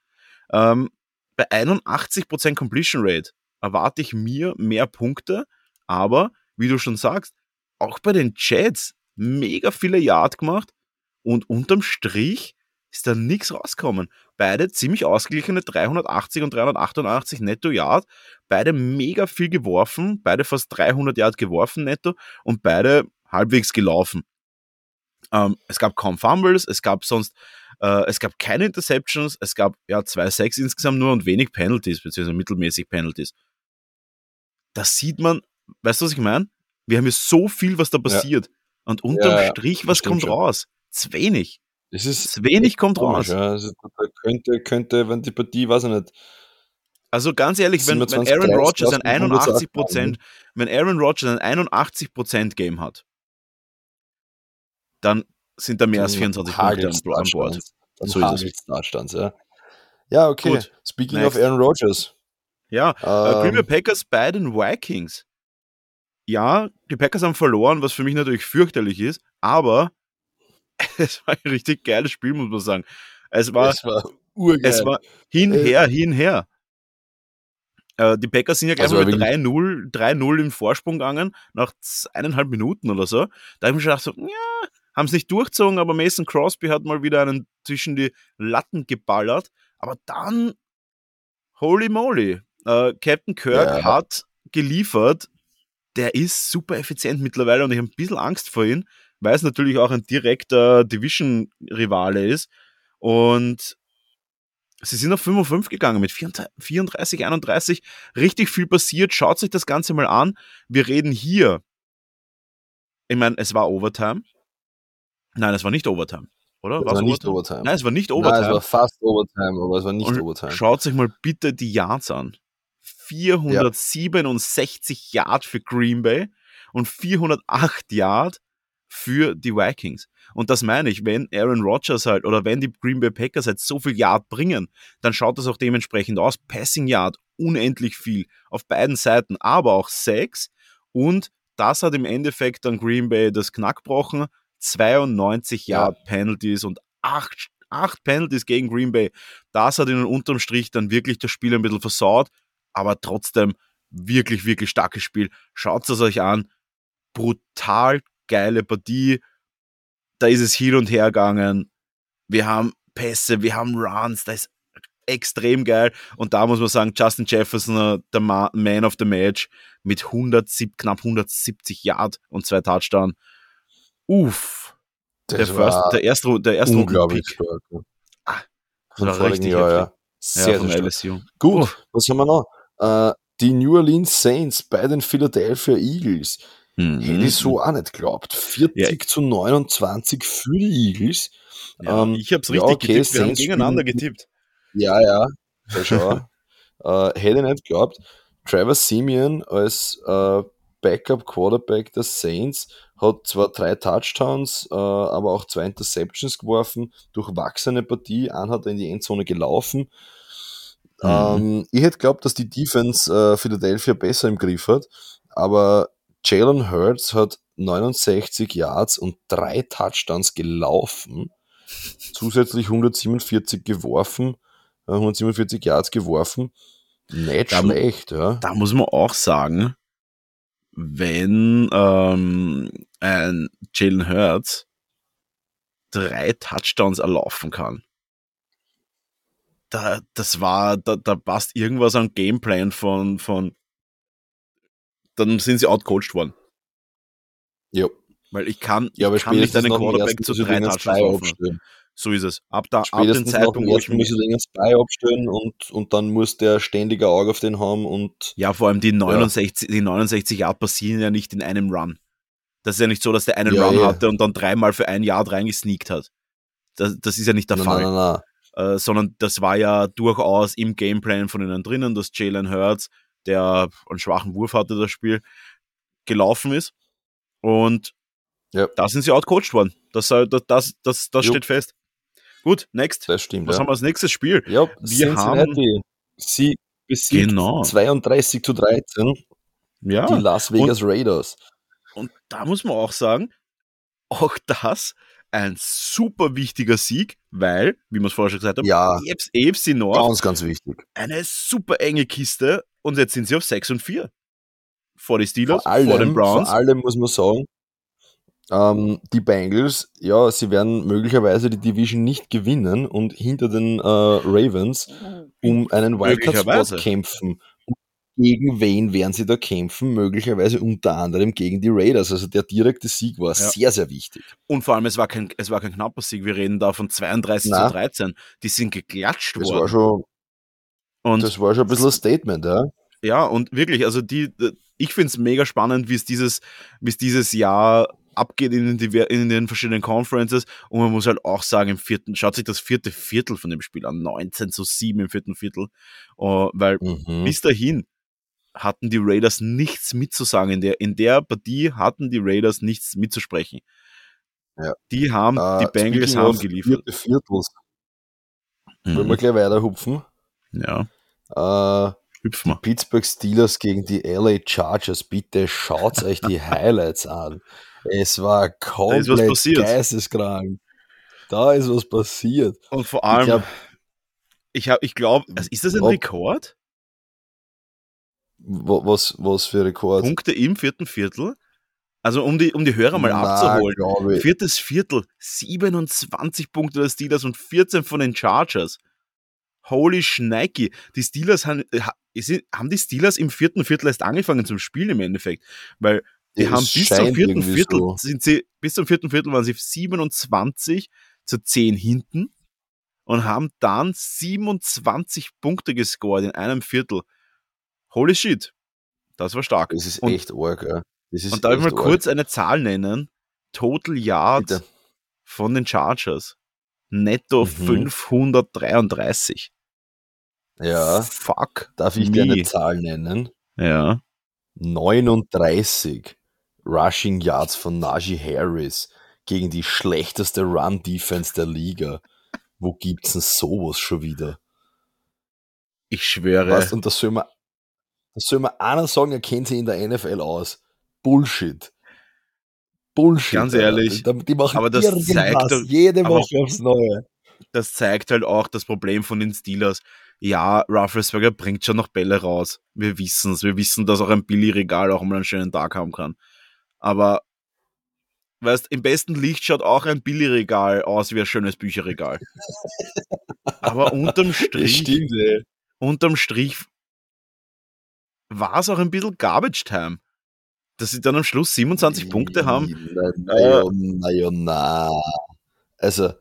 Ähm, bei 81% Completion Rate erwarte ich mir mehr Punkte, aber wie du schon sagst, auch bei den Jets mega viele Yard gemacht und unterm Strich ist da nichts rausgekommen. Beide ziemlich ausgeglichene 380 und 388 netto Yard, beide mega viel geworfen, beide fast 300 Yard geworfen netto und beide halbwegs gelaufen. Ähm, es gab kaum Fumbles, es gab sonst, äh, es gab keine Interceptions, es gab ja zwei Sacks insgesamt nur und wenig Penalties, beziehungsweise mittelmäßig Penalties. Das sieht man, weißt du, was ich meine? Wir haben hier so viel, was da passiert. Ja. Und unterm ja, Strich, was kommt schon. raus? Zu wenig. Es ist Zu wenig kommt komisch, raus. Ja. Also, könnte, könnte, wenn die Partie, weiß ich nicht. Also ganz ehrlich, wenn, wenn Aaron Rodgers ein 81 wenn Aaron Rodgers ein 81 Game hat, dann sind da mehr als 24 Punkte an Bord. So ist es. Startstands, ja. ja, okay. Gut. Speaking Next. of Aaron Rodgers. Ja, äh, ähm, Green Bay Packers bei den Vikings. Ja, die Packers haben verloren, was für mich natürlich fürchterlich ist, aber es war ein richtig geiles Spiel, muss man sagen. Es war, es war, es war hinher, hinher. Äh, die Packers sind ja gleich also, mal 3-0, 3-0 im Vorsprung gegangen, nach eineinhalb Minuten oder so. Da habe ich mir gedacht, so, ja, haben es nicht durchzogen, aber Mason Crosby hat mal wieder einen zwischen die Latten geballert. Aber dann, holy moly, äh, Captain Kirk ja. hat geliefert. Der ist super effizient mittlerweile und ich habe ein bisschen Angst vor ihm, weil es natürlich auch ein direkter Division-Rivale ist. Und sie sind auf 5 und 5 gegangen mit 34, 31. Richtig viel passiert. Schaut sich das Ganze mal an. Wir reden hier. Ich meine, es war Overtime. Nein, es war nicht Overtime. Oder? Es war Overtime? nicht Overtime. Nein, es war nicht Overtime. Nein, es war fast Overtime, aber es war nicht und Overtime. Schaut sich mal bitte die Yards an. 467 ja. Yard für Green Bay und 408 Yard für die Vikings. Und das meine ich, wenn Aaron Rodgers halt oder wenn die Green Bay Packers halt so viel Yard bringen, dann schaut das auch dementsprechend aus. Passing Yard unendlich viel auf beiden Seiten, aber auch Sacks und das hat im Endeffekt dann Green Bay das Knack gebrochen. 92 Yard ja. Penalties und 8, 8 Penalties gegen Green Bay. Das hat ihnen unterm Strich dann wirklich das Spiel ein bisschen versaut, aber trotzdem wirklich, wirklich starkes Spiel. Schaut es euch an. Brutal geile Partie. Da ist es hin und her gegangen. Wir haben Pässe, wir haben Runs, da ist extrem geil. Und da muss man sagen, Justin Jefferson, der Man of the Match, mit 170, knapp 170 Yard und zwei Touchdowns. Uff. Der, first, der erste, der erste unglaublich stark. Ah, das war richtig Jahr, ja. Sehr, ja, sehr LSU. Gut, was haben wir noch? Uh, die New Orleans Saints bei den Philadelphia Eagles. Mhm. Hätte ich so auch nicht geglaubt. 40 ja. zu 29 für die Eagles. Ja, ähm, ich habe es richtig ja, okay, getippt. Wir Saints haben gegeneinander getippt. Ja, ja. ja äh, hätte ich nicht geglaubt. Trevor Simeon als äh, Backup Quarterback der Saints hat zwar drei Touchdowns, äh, aber auch zwei Interceptions geworfen, durchwachsene Partie, ein hat er in die Endzone gelaufen. Mhm. Ähm, ich hätte glaubt, dass die Defense äh, Philadelphia besser im Griff hat, aber Jalen Hurts hat 69 Yards und drei Touchdowns gelaufen, zusätzlich 147 geworfen, 147 äh, Yards geworfen. Nicht da, schlecht, ja. Da muss man auch sagen, wenn ähm, ein Jalen Hurts drei Touchdowns erlaufen kann. Da, das war, da, da passt irgendwas am Gameplan von, von, dann sind sie outcoached worden. Ja. Weil ich kann, ja, ich kann nicht einen Quarterback zu drei Touchdowns. So ist es. Ab, da, ab dem Zeitpunkt, wo ich muss den Spy abstellen und, und dann muss der ständige Auge auf den haben und. Ja, vor allem die 69, ja. die 69 Yard passieren ja nicht in einem Run. Das ist ja nicht so, dass der einen ja, Run hatte und dann dreimal für ein Yard reingesneakt hat. Das, das ist ja nicht der nein, Fall. Nein, nein, äh, sondern das war ja durchaus im Gameplan von ihnen drinnen, dass Jalen Hurts der einen schwachen Wurf hatte, das Spiel, gelaufen ist. Und ja. da sind sie outcoached worden. Das, das, das, das, das steht fest. Gut, next. Das stimmt. Was ja. haben wir als nächstes Spiel? Ja, wir haben sie besiegt genau. 32 zu 13 ja. die Las Vegas und, Raiders. Und da muss man auch sagen, auch das ein super wichtiger Sieg, weil, wie wir es vorher schon gesagt haben, ja, AFC North ganz, ganz wichtig. eine super enge Kiste und jetzt sind sie auf 6 und 4. Vor die Steelers, vor, allem, vor den Browns. Vor allem muss man sagen, ähm, die Bengals, ja, sie werden möglicherweise die Division nicht gewinnen und hinter den äh, Ravens um einen Wildcard-Spot kämpfen. Gegen wen werden sie da kämpfen? Möglicherweise unter anderem gegen die Raiders. Also der direkte Sieg war ja. sehr, sehr wichtig. Und vor allem, es war kein, es war kein knapper Sieg. Wir reden da von 32 Na, zu 13. Die sind geklatscht das worden. War schon, und das war schon ein bisschen ein Statement, ja. Ja, und wirklich, also die, ich finde es mega spannend, wie es dieses, wie es dieses Jahr abgeht in den, in den verschiedenen Conferences. Und man muss halt auch sagen, im vierten, schaut sich das vierte Viertel von dem Spiel an, 19 zu 7 im vierten Viertel. Uh, weil mhm. bis dahin hatten die Raiders nichts mitzusagen. In der, in der Partie hatten die Raiders nichts mitzusprechen. Ja. Die haben, uh, die Bengals haben geliefert. Vierte Viertels. Mhm. Wollen wir gleich weiter hupfen? Ja. Uh, Hüpf mal. Pittsburgh Steelers gegen die LA Chargers. Bitte schaut euch die Highlights an. Es war komplett geisteskrank. Da ist was passiert. Und vor allem, ich, ich, ich glaube, ist das ein Rekord? Was, was für Rekord? Punkte im vierten Viertel. Also um die, um die Hörer mal Na, abzuholen. Viertes Viertel, 27 Punkte der Steelers und 14 von den Chargers. Holy Schneiki. Die Steelers haben, haben die Steelers im vierten Viertel erst angefangen zum Spielen im Endeffekt. Weil die haben bis zum vierten Viertel, so. sind sie, bis zum vierten Viertel waren sie 27 zu 10 hinten und haben dann 27 Punkte gescored in einem Viertel. Holy shit. Das war stark. Das ist und, echt arg, ja. und darf ich mal arg. kurz eine Zahl nennen? Total Yards Bitte. von den Chargers. Netto mhm. 533. Ja. Fuck. Darf ich dir eine Zahl nennen? Ja. 39 Rushing Yards von Najee Harris gegen die schlechteste Run-Defense der Liga. Wo gibt's denn sowas schon wieder? Ich schwöre. Was, und das soll man, das soll man einer sagen, er kennt sich in der NFL aus. Bullshit. Bullshit. Ganz ehrlich. Die, die machen aber das zeigt doch, jede Woche aufs Neue. Das zeigt halt auch das Problem von den Steelers. Ja, Rufflesberger bringt schon noch Bälle raus. Wir wissen es. Wir wissen, dass auch ein Billy-Regal auch mal einen schönen Tag haben kann. Aber weißt, im besten Licht schaut auch ein Billigregal aus wie ein schönes Bücherregal. Aber unterm Strich, stimmt, unterm Strich war es auch ein bisschen Garbage Time. Dass sie dann am Schluss 27 Punkte haben. Naja, naja, na. Also.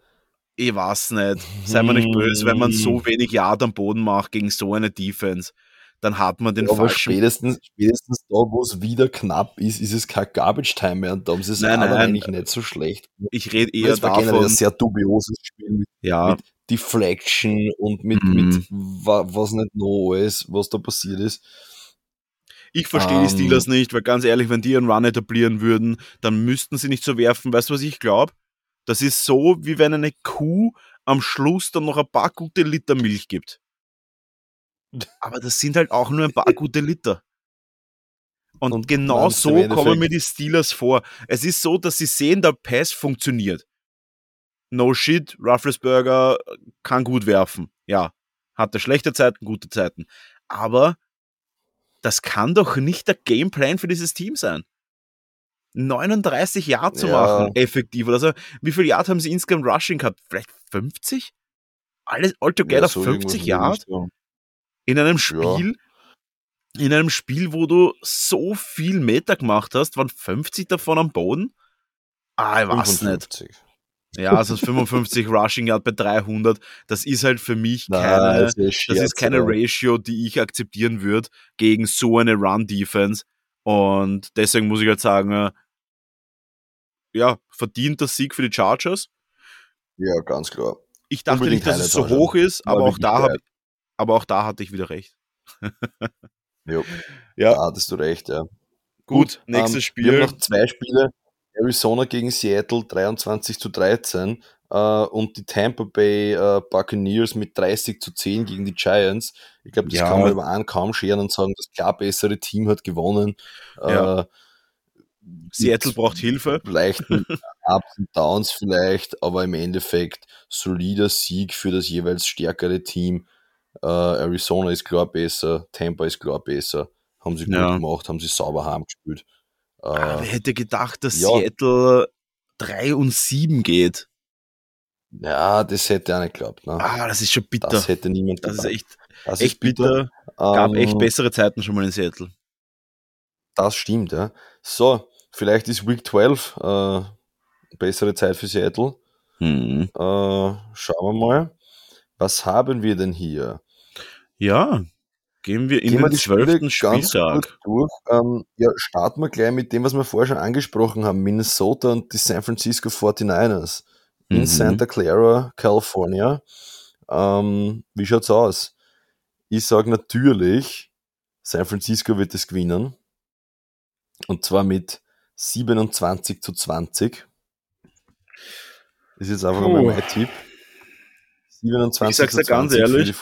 Ich weiß nicht. Sei mal nicht böse, wenn man so wenig Yard am Boden macht gegen so eine Defense dann hat man den ja, aber falschen. Spätestens, spätestens da, wo es wieder knapp ist, ist es kein Garbage Time mehr und da haben sie es aber eigentlich nicht so schlecht. Ich rede eher das war davon. ein sehr dubioses Spiel mit, ja. mit Deflection und mit, mhm. mit was nicht noch alles, was da passiert ist. Ich verstehe um, die ähm. Steelers nicht, weil ganz ehrlich, wenn die einen Run etablieren würden, dann müssten sie nicht so werfen. Weißt du, was ich glaube? Das ist so, wie wenn eine Kuh am Schluss dann noch ein paar gute Liter Milch gibt. Aber das sind halt auch nur ein paar gute Liter. Und, und genau so kommen mir die Steelers vor. Es ist so, dass sie sehen, der Pass funktioniert. No shit, Rufflesberger kann gut werfen. Ja, hatte schlechte Zeiten, gute Zeiten. Aber das kann doch nicht der Gameplan für dieses Team sein. 39 Yard zu ja. machen, effektiv. Also, wie viel Yard haben sie insgesamt Rushing gehabt? Vielleicht 50? Alles altogether ja, so 50 Yard? in einem Spiel, in einem Spiel, wo du so viel Meter gemacht hast, waren 50 davon am Boden? Ah, ich weiß 55. nicht. Ja, also 55 Rushing Yard bei 300, das ist halt für mich keine, das ist, das ist keine Ratio, die ich akzeptieren würde gegen so eine Run-Defense. Und deswegen muss ich halt sagen, äh, ja, verdient das Sieg für die Chargers. Ja, ganz klar. Ich dachte Unbedingt nicht, dass es so hoch ist, aber auch da habe aber auch da hatte ich wieder recht. Ja, ja. da hattest du recht, ja. Gut, nächstes ähm, Spiel. Wir haben noch zwei Spiele. Arizona gegen Seattle 23 zu 13 äh, und die Tampa Bay äh, Buccaneers mit 30 zu 10 gegen die Giants. Ich glaube, das ja. kann man über einen kaum scheren und sagen, das klar bessere Team hat gewonnen. Ja. Äh, Seattle braucht Hilfe. Leichten Ups und Downs vielleicht, aber im Endeffekt solider Sieg für das jeweils stärkere Team. Äh, Arizona ist klar besser, Tampa ist klar besser. Haben sie gut ja. gemacht, haben sie sauber heimgespielt. Äh, ah, wer hätte gedacht, dass ja. Seattle 3 und 7 geht? Ja, das hätte auch nicht geklappt. Ne? Ah, das ist schon bitter. Das hätte niemand gedacht. Das ist echt, das echt ist bitter. bitter. Gab ähm, echt bessere Zeiten schon mal in Seattle. Das stimmt, ja. So, vielleicht ist Week 12 äh, bessere Zeit für Seattle. Hm. Äh, schauen wir mal. Was haben wir denn hier? Ja, gehen wir in Gehen den zwölften Spieltag. durch. Ähm, ja, starten wir gleich mit dem, was wir vorher schon angesprochen haben. Minnesota und die San Francisco 49ers in mhm. Santa Clara, California. Ähm, wie schaut's aus? Ich sage natürlich, San Francisco wird es gewinnen. Und zwar mit 27 zu 20. Das ist jetzt einfach oh. mal mein Tipp. 27 ich sag's dir ganz ehrlich,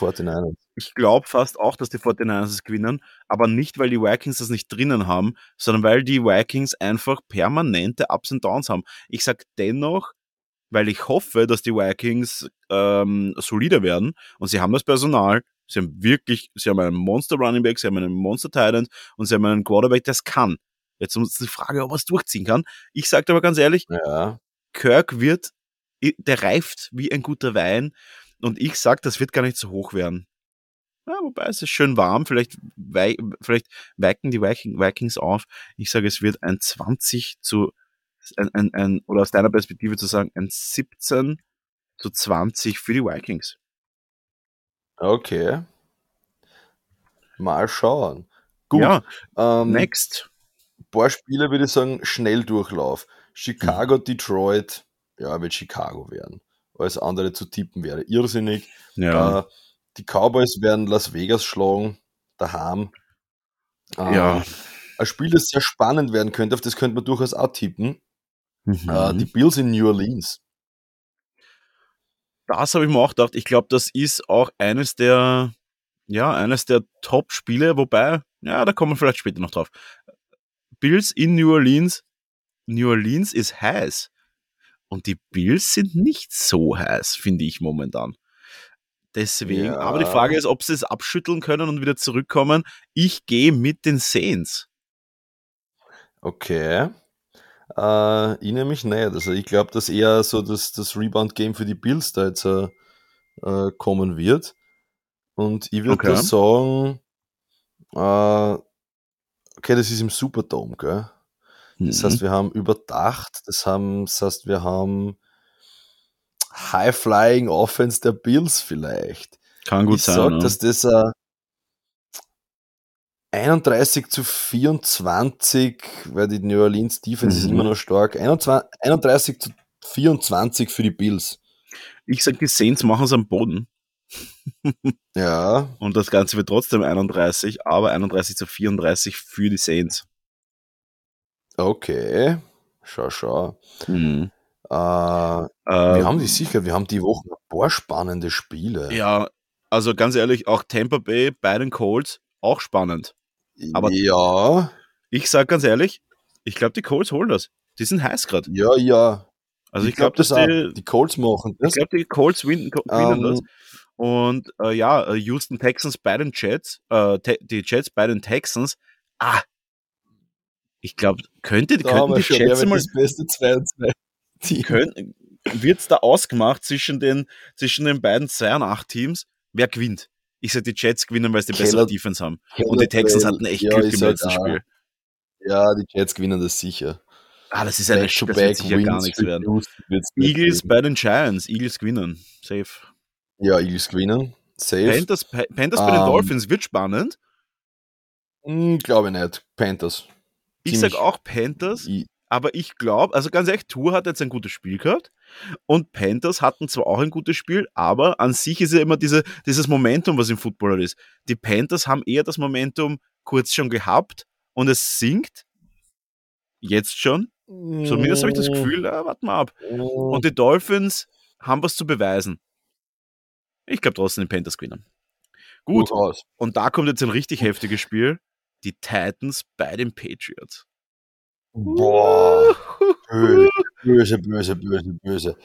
ich glaube fast auch, dass die 49ers es gewinnen, aber nicht, weil die Vikings das nicht drinnen haben, sondern weil die Vikings einfach permanente Ups und Downs haben. Ich sag dennoch, weil ich hoffe, dass die Vikings ähm, solider werden und sie haben das Personal, sie haben wirklich, sie haben einen Monster Running Back, sie haben einen Monster Titan und sie haben einen Quarterback, der es kann. Jetzt ist die Frage, ob er es durchziehen kann. Ich sage aber ganz ehrlich, ja. Kirk wird, der reift wie ein guter Wein und ich sage, das wird gar nicht so hoch werden. Ja, wobei es ist schön warm, vielleicht, wei vielleicht weiken die Vikings auf. Ich sage, es wird ein 20 zu, ein, ein, ein, oder aus deiner Perspektive zu sagen, ein 17 zu 20 für die Vikings. Okay. Mal schauen. Gut. Ja, ähm, next paar Spiele würde ich sagen, Schnelldurchlauf. Chicago, mhm. Detroit, ja, wird Chicago werden. Alles andere zu tippen wäre irrsinnig. Ja. Äh, die Cowboys werden Las Vegas schlagen, daheim. Äh, ja. Ein Spiel, das sehr spannend werden könnte, auf das könnte man durchaus auch tippen. Mhm. Äh, die Bills in New Orleans. Das habe ich mir auch gedacht. Ich glaube, das ist auch eines der, ja, eines der Top-Spiele, wobei, ja, da kommen wir vielleicht später noch drauf. Bills in New Orleans. New Orleans ist heiß. Und die Bills sind nicht so heiß, finde ich momentan. Deswegen, ja. aber die Frage ist, ob sie es abschütteln können und wieder zurückkommen. Ich gehe mit den Saints. Okay. Äh, ich nehme mich nicht. Also ich glaube, dass eher so das, das Rebound-Game für die Bills da jetzt äh, äh kommen wird. Und ich würde okay. sagen, äh, Okay, das ist im Superdome, gell? Das mhm. heißt, wir haben überdacht, das, haben, das heißt, wir haben High-Flying Offense der Bills vielleicht. Kann gut ich sein. Ich sag, ja. dass das äh, 31 zu 24, weil die New Orleans Defense mhm. ist immer noch stark. 21, 31 zu 24 für die Bills. Ich sag, die Saints machen es am Boden. ja. Und das Ganze wird trotzdem 31, aber 31 zu 34 für die Saints. Okay. Schau, schau. Mhm. Äh, wir ähm, haben die sicher, wir haben die Woche ein paar spannende Spiele. Ja, also ganz ehrlich, auch Tampa Bay bei den Colts auch spannend. Aber ja. Ich sag ganz ehrlich, ich glaube, die Colts holen das. Die sind heiß gerade. Ja, ja. Also ich, ich glaube, glaub, dass die, die Colts machen das. Ich glaube, die Colts gewinnen, gewinnen um, das. Ähm, und äh, ja, äh, Houston Texans bei den Jets, äh, die Jets bei den Texans. Ah, ich glaube, könnte, könnten die Jets mal. Das beste 2 und 2. Wird es da ausgemacht zwischen den, zwischen den beiden 2 und 8 Teams? Wer gewinnt? Ich sage, die Jets gewinnen, weil sie die bessere Defense haben. Keller und die Texans hatten echt ja, Glück im letzten Spiel. Ja, die Jets gewinnen das sicher. Ah, das ist eine Back das wird sicher gar nichts werden. Eagles bei den Giants. Eagles gewinnen. Safe. Ja, Eagles gewinnen. Safe. Panthers, Panthers um, bei den ähm, Dolphins wird spannend. Hm, glaube ich nicht. Panthers. Ich sage auch Panthers, aber ich glaube, also ganz ehrlich, Tour hat jetzt ein gutes Spiel gehabt und Panthers hatten zwar auch ein gutes Spiel, aber an sich ist ja immer diese, dieses Momentum, was im Footballer ist. Die Panthers haben eher das Momentum, kurz schon gehabt und es sinkt. Jetzt schon. Zumindest habe ich das Gefühl, äh, warte mal ab. Und die Dolphins haben was zu beweisen. Ich glaube trotzdem, die Panthers gewinnen. Gut. Und da kommt jetzt ein richtig heftiges Spiel. Die Titans bei den Patriots. Boah. Böse, böse, böse, böse.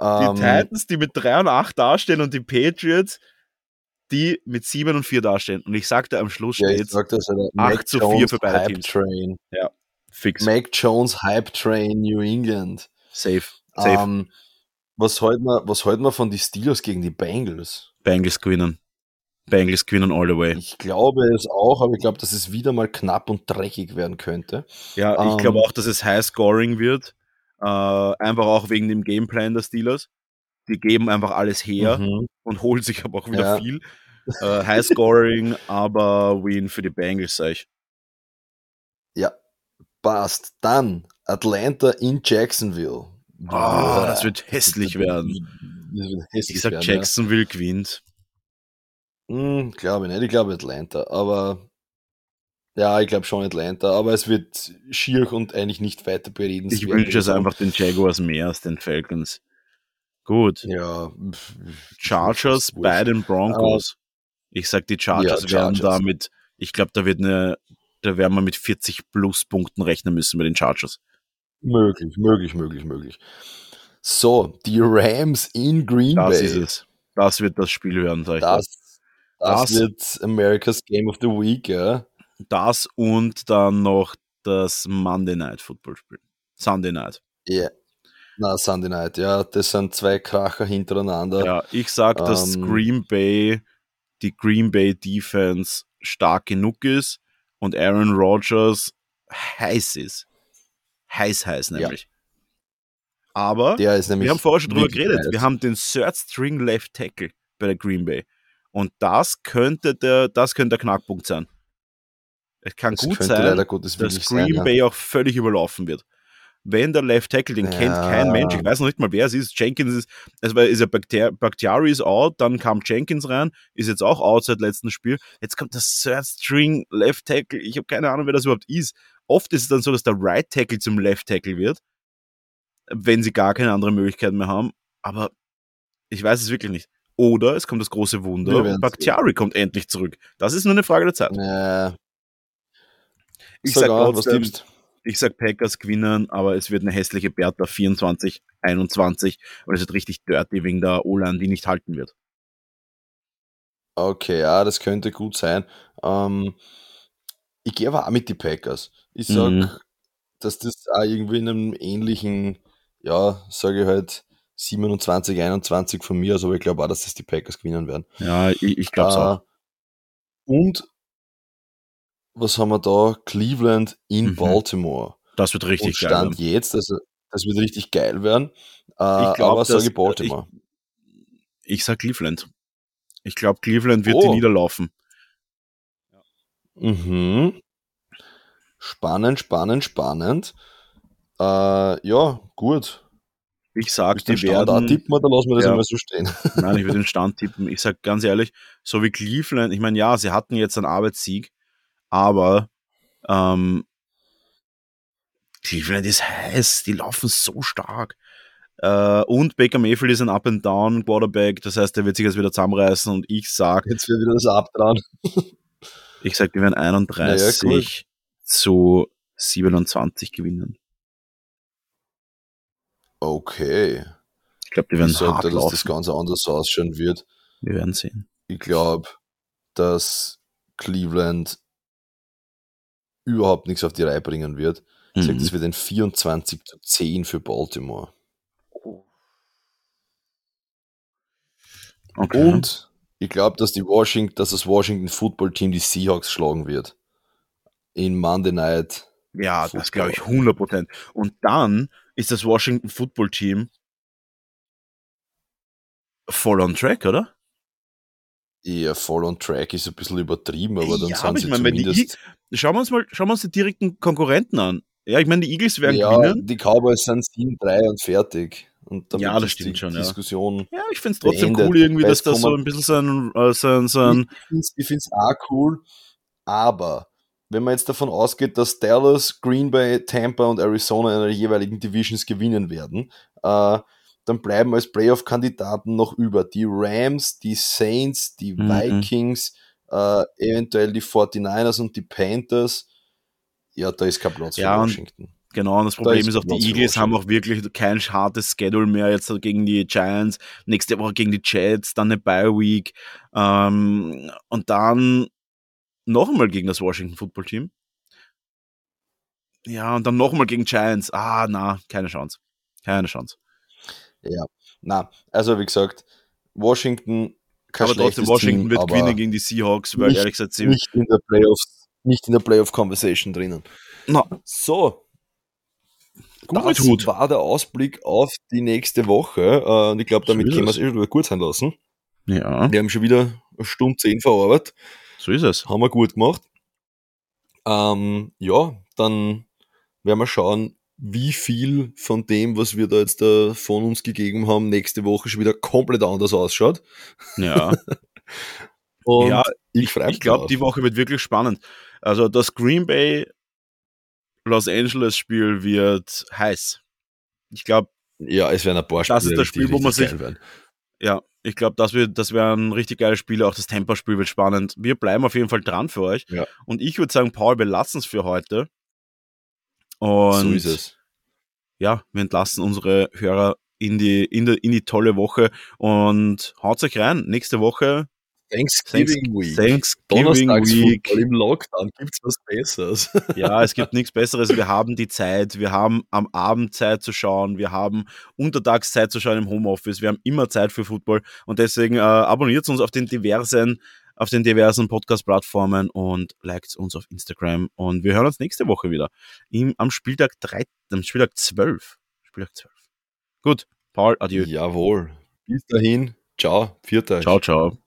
Die Ähm, Titans, die mit 3 und 8 dastehen und die Patriots, die mit 7 und 4 dastehen. Und ich sagte, am Schluss ja, steht sag das, Alter. 8 Mac zu 4 Jones für beide Hype Teams. Train. fix. Mac Jones Hype Train New England. Safe. Safe. Ähm, was halten wir, was halten wir von die Steelers gegen die Bengals? Bengals gewinnen. Bengals gewinnen all the way. Ich glaube es auch, aber ich glaube, dass es wieder mal knapp und dreckig werden könnte. Ja, ich Ähm, glaube auch, dass es High Scoring wird. Äh, einfach auch wegen dem Gameplan der Steelers. Die geben einfach alles her Mhm. und holen sich aber auch wieder Ja. viel. Äh, High Scoring, aber Win für die Bengals, sag ich. Ja, passt. Dann Atlanta in Jacksonville. Ah, das wird hässlich werden. Das wird hässlich Ich sag, werden, Jacksonville gewinnt. Hm, glaube ich nicht. Ich glaube Atlanta. Aber ja, ich glaube schon Atlanta. Aber es wird schier und eigentlich nicht weiter bereden. Ich wünsche es einfach den Jaguars mehr als den Falcons. Gut. Ja. Chargers bei den Broncos. Ich sag, die Chargers Ja, werden Chargers. da mit, ich glaube, da wird eine, da werden wir mit 40 plus Punkten rechnen müssen bei den Chargers. Möglich, möglich, möglich, möglich. So, die Rams in Green Das Bay. ist es. Das wird das Spiel werden, sag ich Das, das, Das- wird America's Game of the Week, ja. Das und dann noch das Monday Night Football Spiel. Sunday Night. Ja. Na, Sunday Night, ja. Das sind zwei Kracher hintereinander. Ja, ich sag, dass Ähm, Green Bay, die Green Bay Defense stark genug ist und Aaron Rodgers heiß ist. Heiß, heiß nämlich. Aber ist nämlich. wir haben vorher schon drüber geredet. nice. Wir haben den Third String Left Tackle bei der Green Bay. Und das könnte der, das könnte der Knackpunkt sein. Es kann Das gut sein, dass Green sein, ja. Bay auch völlig überlaufen wird. Wenn der Left Tackle, den kennt Ja. kein Mensch, ich weiß noch nicht mal, wer es ist. Jenkins ist, es war, ist ja Bakhtiari Bakhtiari ist out, dann kam Jenkins rein, ist jetzt auch out seit letztem Spiel. Jetzt kommt der Third String Left Tackle. Ich habe keine Ahnung, wer das überhaupt ist. Oft ist es dann so, dass der Right Tackle zum Left Tackle wird, wenn sie gar keine andere Möglichkeit mehr haben. Aber ich weiß es wirklich nicht. Oder es kommt das große Wunder, werden's Bakhtiari kommt endlich zurück. Das ist nur eine Frage der Zeit. Ja. Ich Sag an, was tippst ich sag Packers gewinnen, aber es wird eine hässliche Bertha 24, 21 und es wird richtig dirty wegen der O-Line, die nicht halten wird. Okay, ja, das könnte gut sein. Ähm, ich gehe aber auch mit die Packers. Ich sag, Mhm. dass das auch irgendwie in einem ähnlichen, ja, sage ich halt 27, 21 von mir, also aber ich glaube auch, dass das die Packers gewinnen werden. Ja, ich, ich glaube auch. Äh, Und was haben wir da? Cleveland in Mhm. Baltimore. Das wird Und richtig geil. Stand werden. jetzt, also das wird richtig geil werden. Äh, Ich glaub, aber sage dass- ich Baltimore. Ich sag Cleveland. Ich glaube, Cleveland wird die Oh. niederlaufen. Mhm. Spannend, spannend, spannend. Äh, ja, gut. Ich sag, die Stand werden. tippen oder lassen wir das Ja. einmal so stehen? Nein, ich würde den Stand tippen. Ich sag ganz ehrlich, so wie Cleveland, ich meine, ja, sie hatten jetzt einen Arbeitssieg, aber ähm, Cleveland ist heiß, die laufen so stark. Äh, und Baker Mayfield ist ein Up-and-Down Quarterback, das heißt, der wird sich jetzt wieder zusammenreißen und ich sag, Jetzt wird wieder das Abdran. ich sag, die werden 31 Naja, gut. zu 27 gewinnen. Okay. Ich glaube, die Ich werden sagte, hart dass das laufen. ganz anders ausschauen wird. Wir werden sehen. Ich glaube, dass Cleveland überhaupt nichts auf die Reihe bringen wird. Ich sage, Mhm. das wird ein 24 zu 10 für Baltimore. Okay. Und ich glaube, dass die Washington, dass das Washington Football Team die Seahawks schlagen wird. In Monday Night. Ja, das Football. glaube ich 100%. Und dann ist das Washington Football Team voll on track, oder? Eher voll on track ist ein bisschen übertrieben, aber dann Ja, sind sie meine, wenn die zumindest. Schauen wir uns mal, schauen wir uns die direkten Konkurrenten an. Ja, ich meine, die Eagles werden ja, gewinnen. die Cowboys sind 7-3 und fertig. Und damit Ja, das ist stimmt die schon, ja. Diskussion. Ja, ich finde es trotzdem beendet. cool irgendwie, dass das so ein bisschen so ein, äh, so ein, so ein Ich finde es auch cool, Aber wenn man jetzt davon ausgeht, dass Dallas, Green Bay, Tampa und Arizona in ihrer jeweiligen Divisions gewinnen werden, äh, dann bleiben als Playoff-Kandidaten noch über die Rams, die Saints, die mhm. Vikings, äh, eventuell die 49ers und die Panthers. Ja, da ist kein Platz ja, für Washington. Genau, und das Problem da ist, ist auch, die Eagles haben auch wirklich kein hartes Schedule mehr jetzt gegen die Giants, nächste Woche gegen die Jets, dann eine Bye Week ähm, und dann noch einmal gegen das Washington Football Team. Ja, und dann noch einmal gegen Giants. Ah, na, keine Chance. Keine Chance. Ja, na, also wie gesagt, Washington kein Aber trotzdem, Washington Team, wird gewinnen gegen die Seahawks, weil nicht, ehrlich gesagt sie nicht in der Playoffs, nicht in der Playoff-Conversation drinnen. Na. So. Gut, das gut. war der Ausblick auf die nächste Woche. Äh, und ich glaube, damit können wir es eh gut sein lassen. Ja. Wir haben schon wieder eine Stunde zehn verarbeitet. So ist es. Haben wir gut gemacht. Ähm, ja, dann werden wir schauen, wie viel von dem, was wir da jetzt da von uns gegeben haben, nächste Woche schon wieder komplett anders ausschaut. Ja. Und ja, ich. Ich glaube, die Woche wird wirklich spannend. Also das Green Bay Los Angeles Spiel wird heiß. Ich glaube, ja, es werden ein paar Spiele. Das ist das Spiel, wo man sich. Ja, ich glaube, das wird, das wäre ein richtig geiles Spiel. Auch das Tempo-Spiel wird spannend. Wir bleiben auf jeden Fall dran für euch. Ja. Und ich würde sagen, Paul, wir lassen es für heute. Und so ist es. Ja, wir entlassen unsere Hörer in die, in die, in die tolle Woche und haut euch rein. Nächste Woche Thanksgiving Week. Thanksgiving Week. Im Lockdown gibt es was Besseres. ja, es gibt nichts Besseres. Wir haben die Zeit. Wir haben am Abend Zeit zu schauen. Wir haben untertags Zeit zu schauen im Homeoffice. Wir haben immer Zeit für Football. Und deswegen äh, abonniert uns auf den diversen auf den diversen Podcast-Plattformen und liked uns auf Instagram. Und wir hören uns nächste Woche wieder. Im, am Spieltag 3, am Spieltag 12. Spieltag 12. Gut, Paul, adieu. Jawohl. Bis dahin. Ciao. Vierter. Ciao, ciao.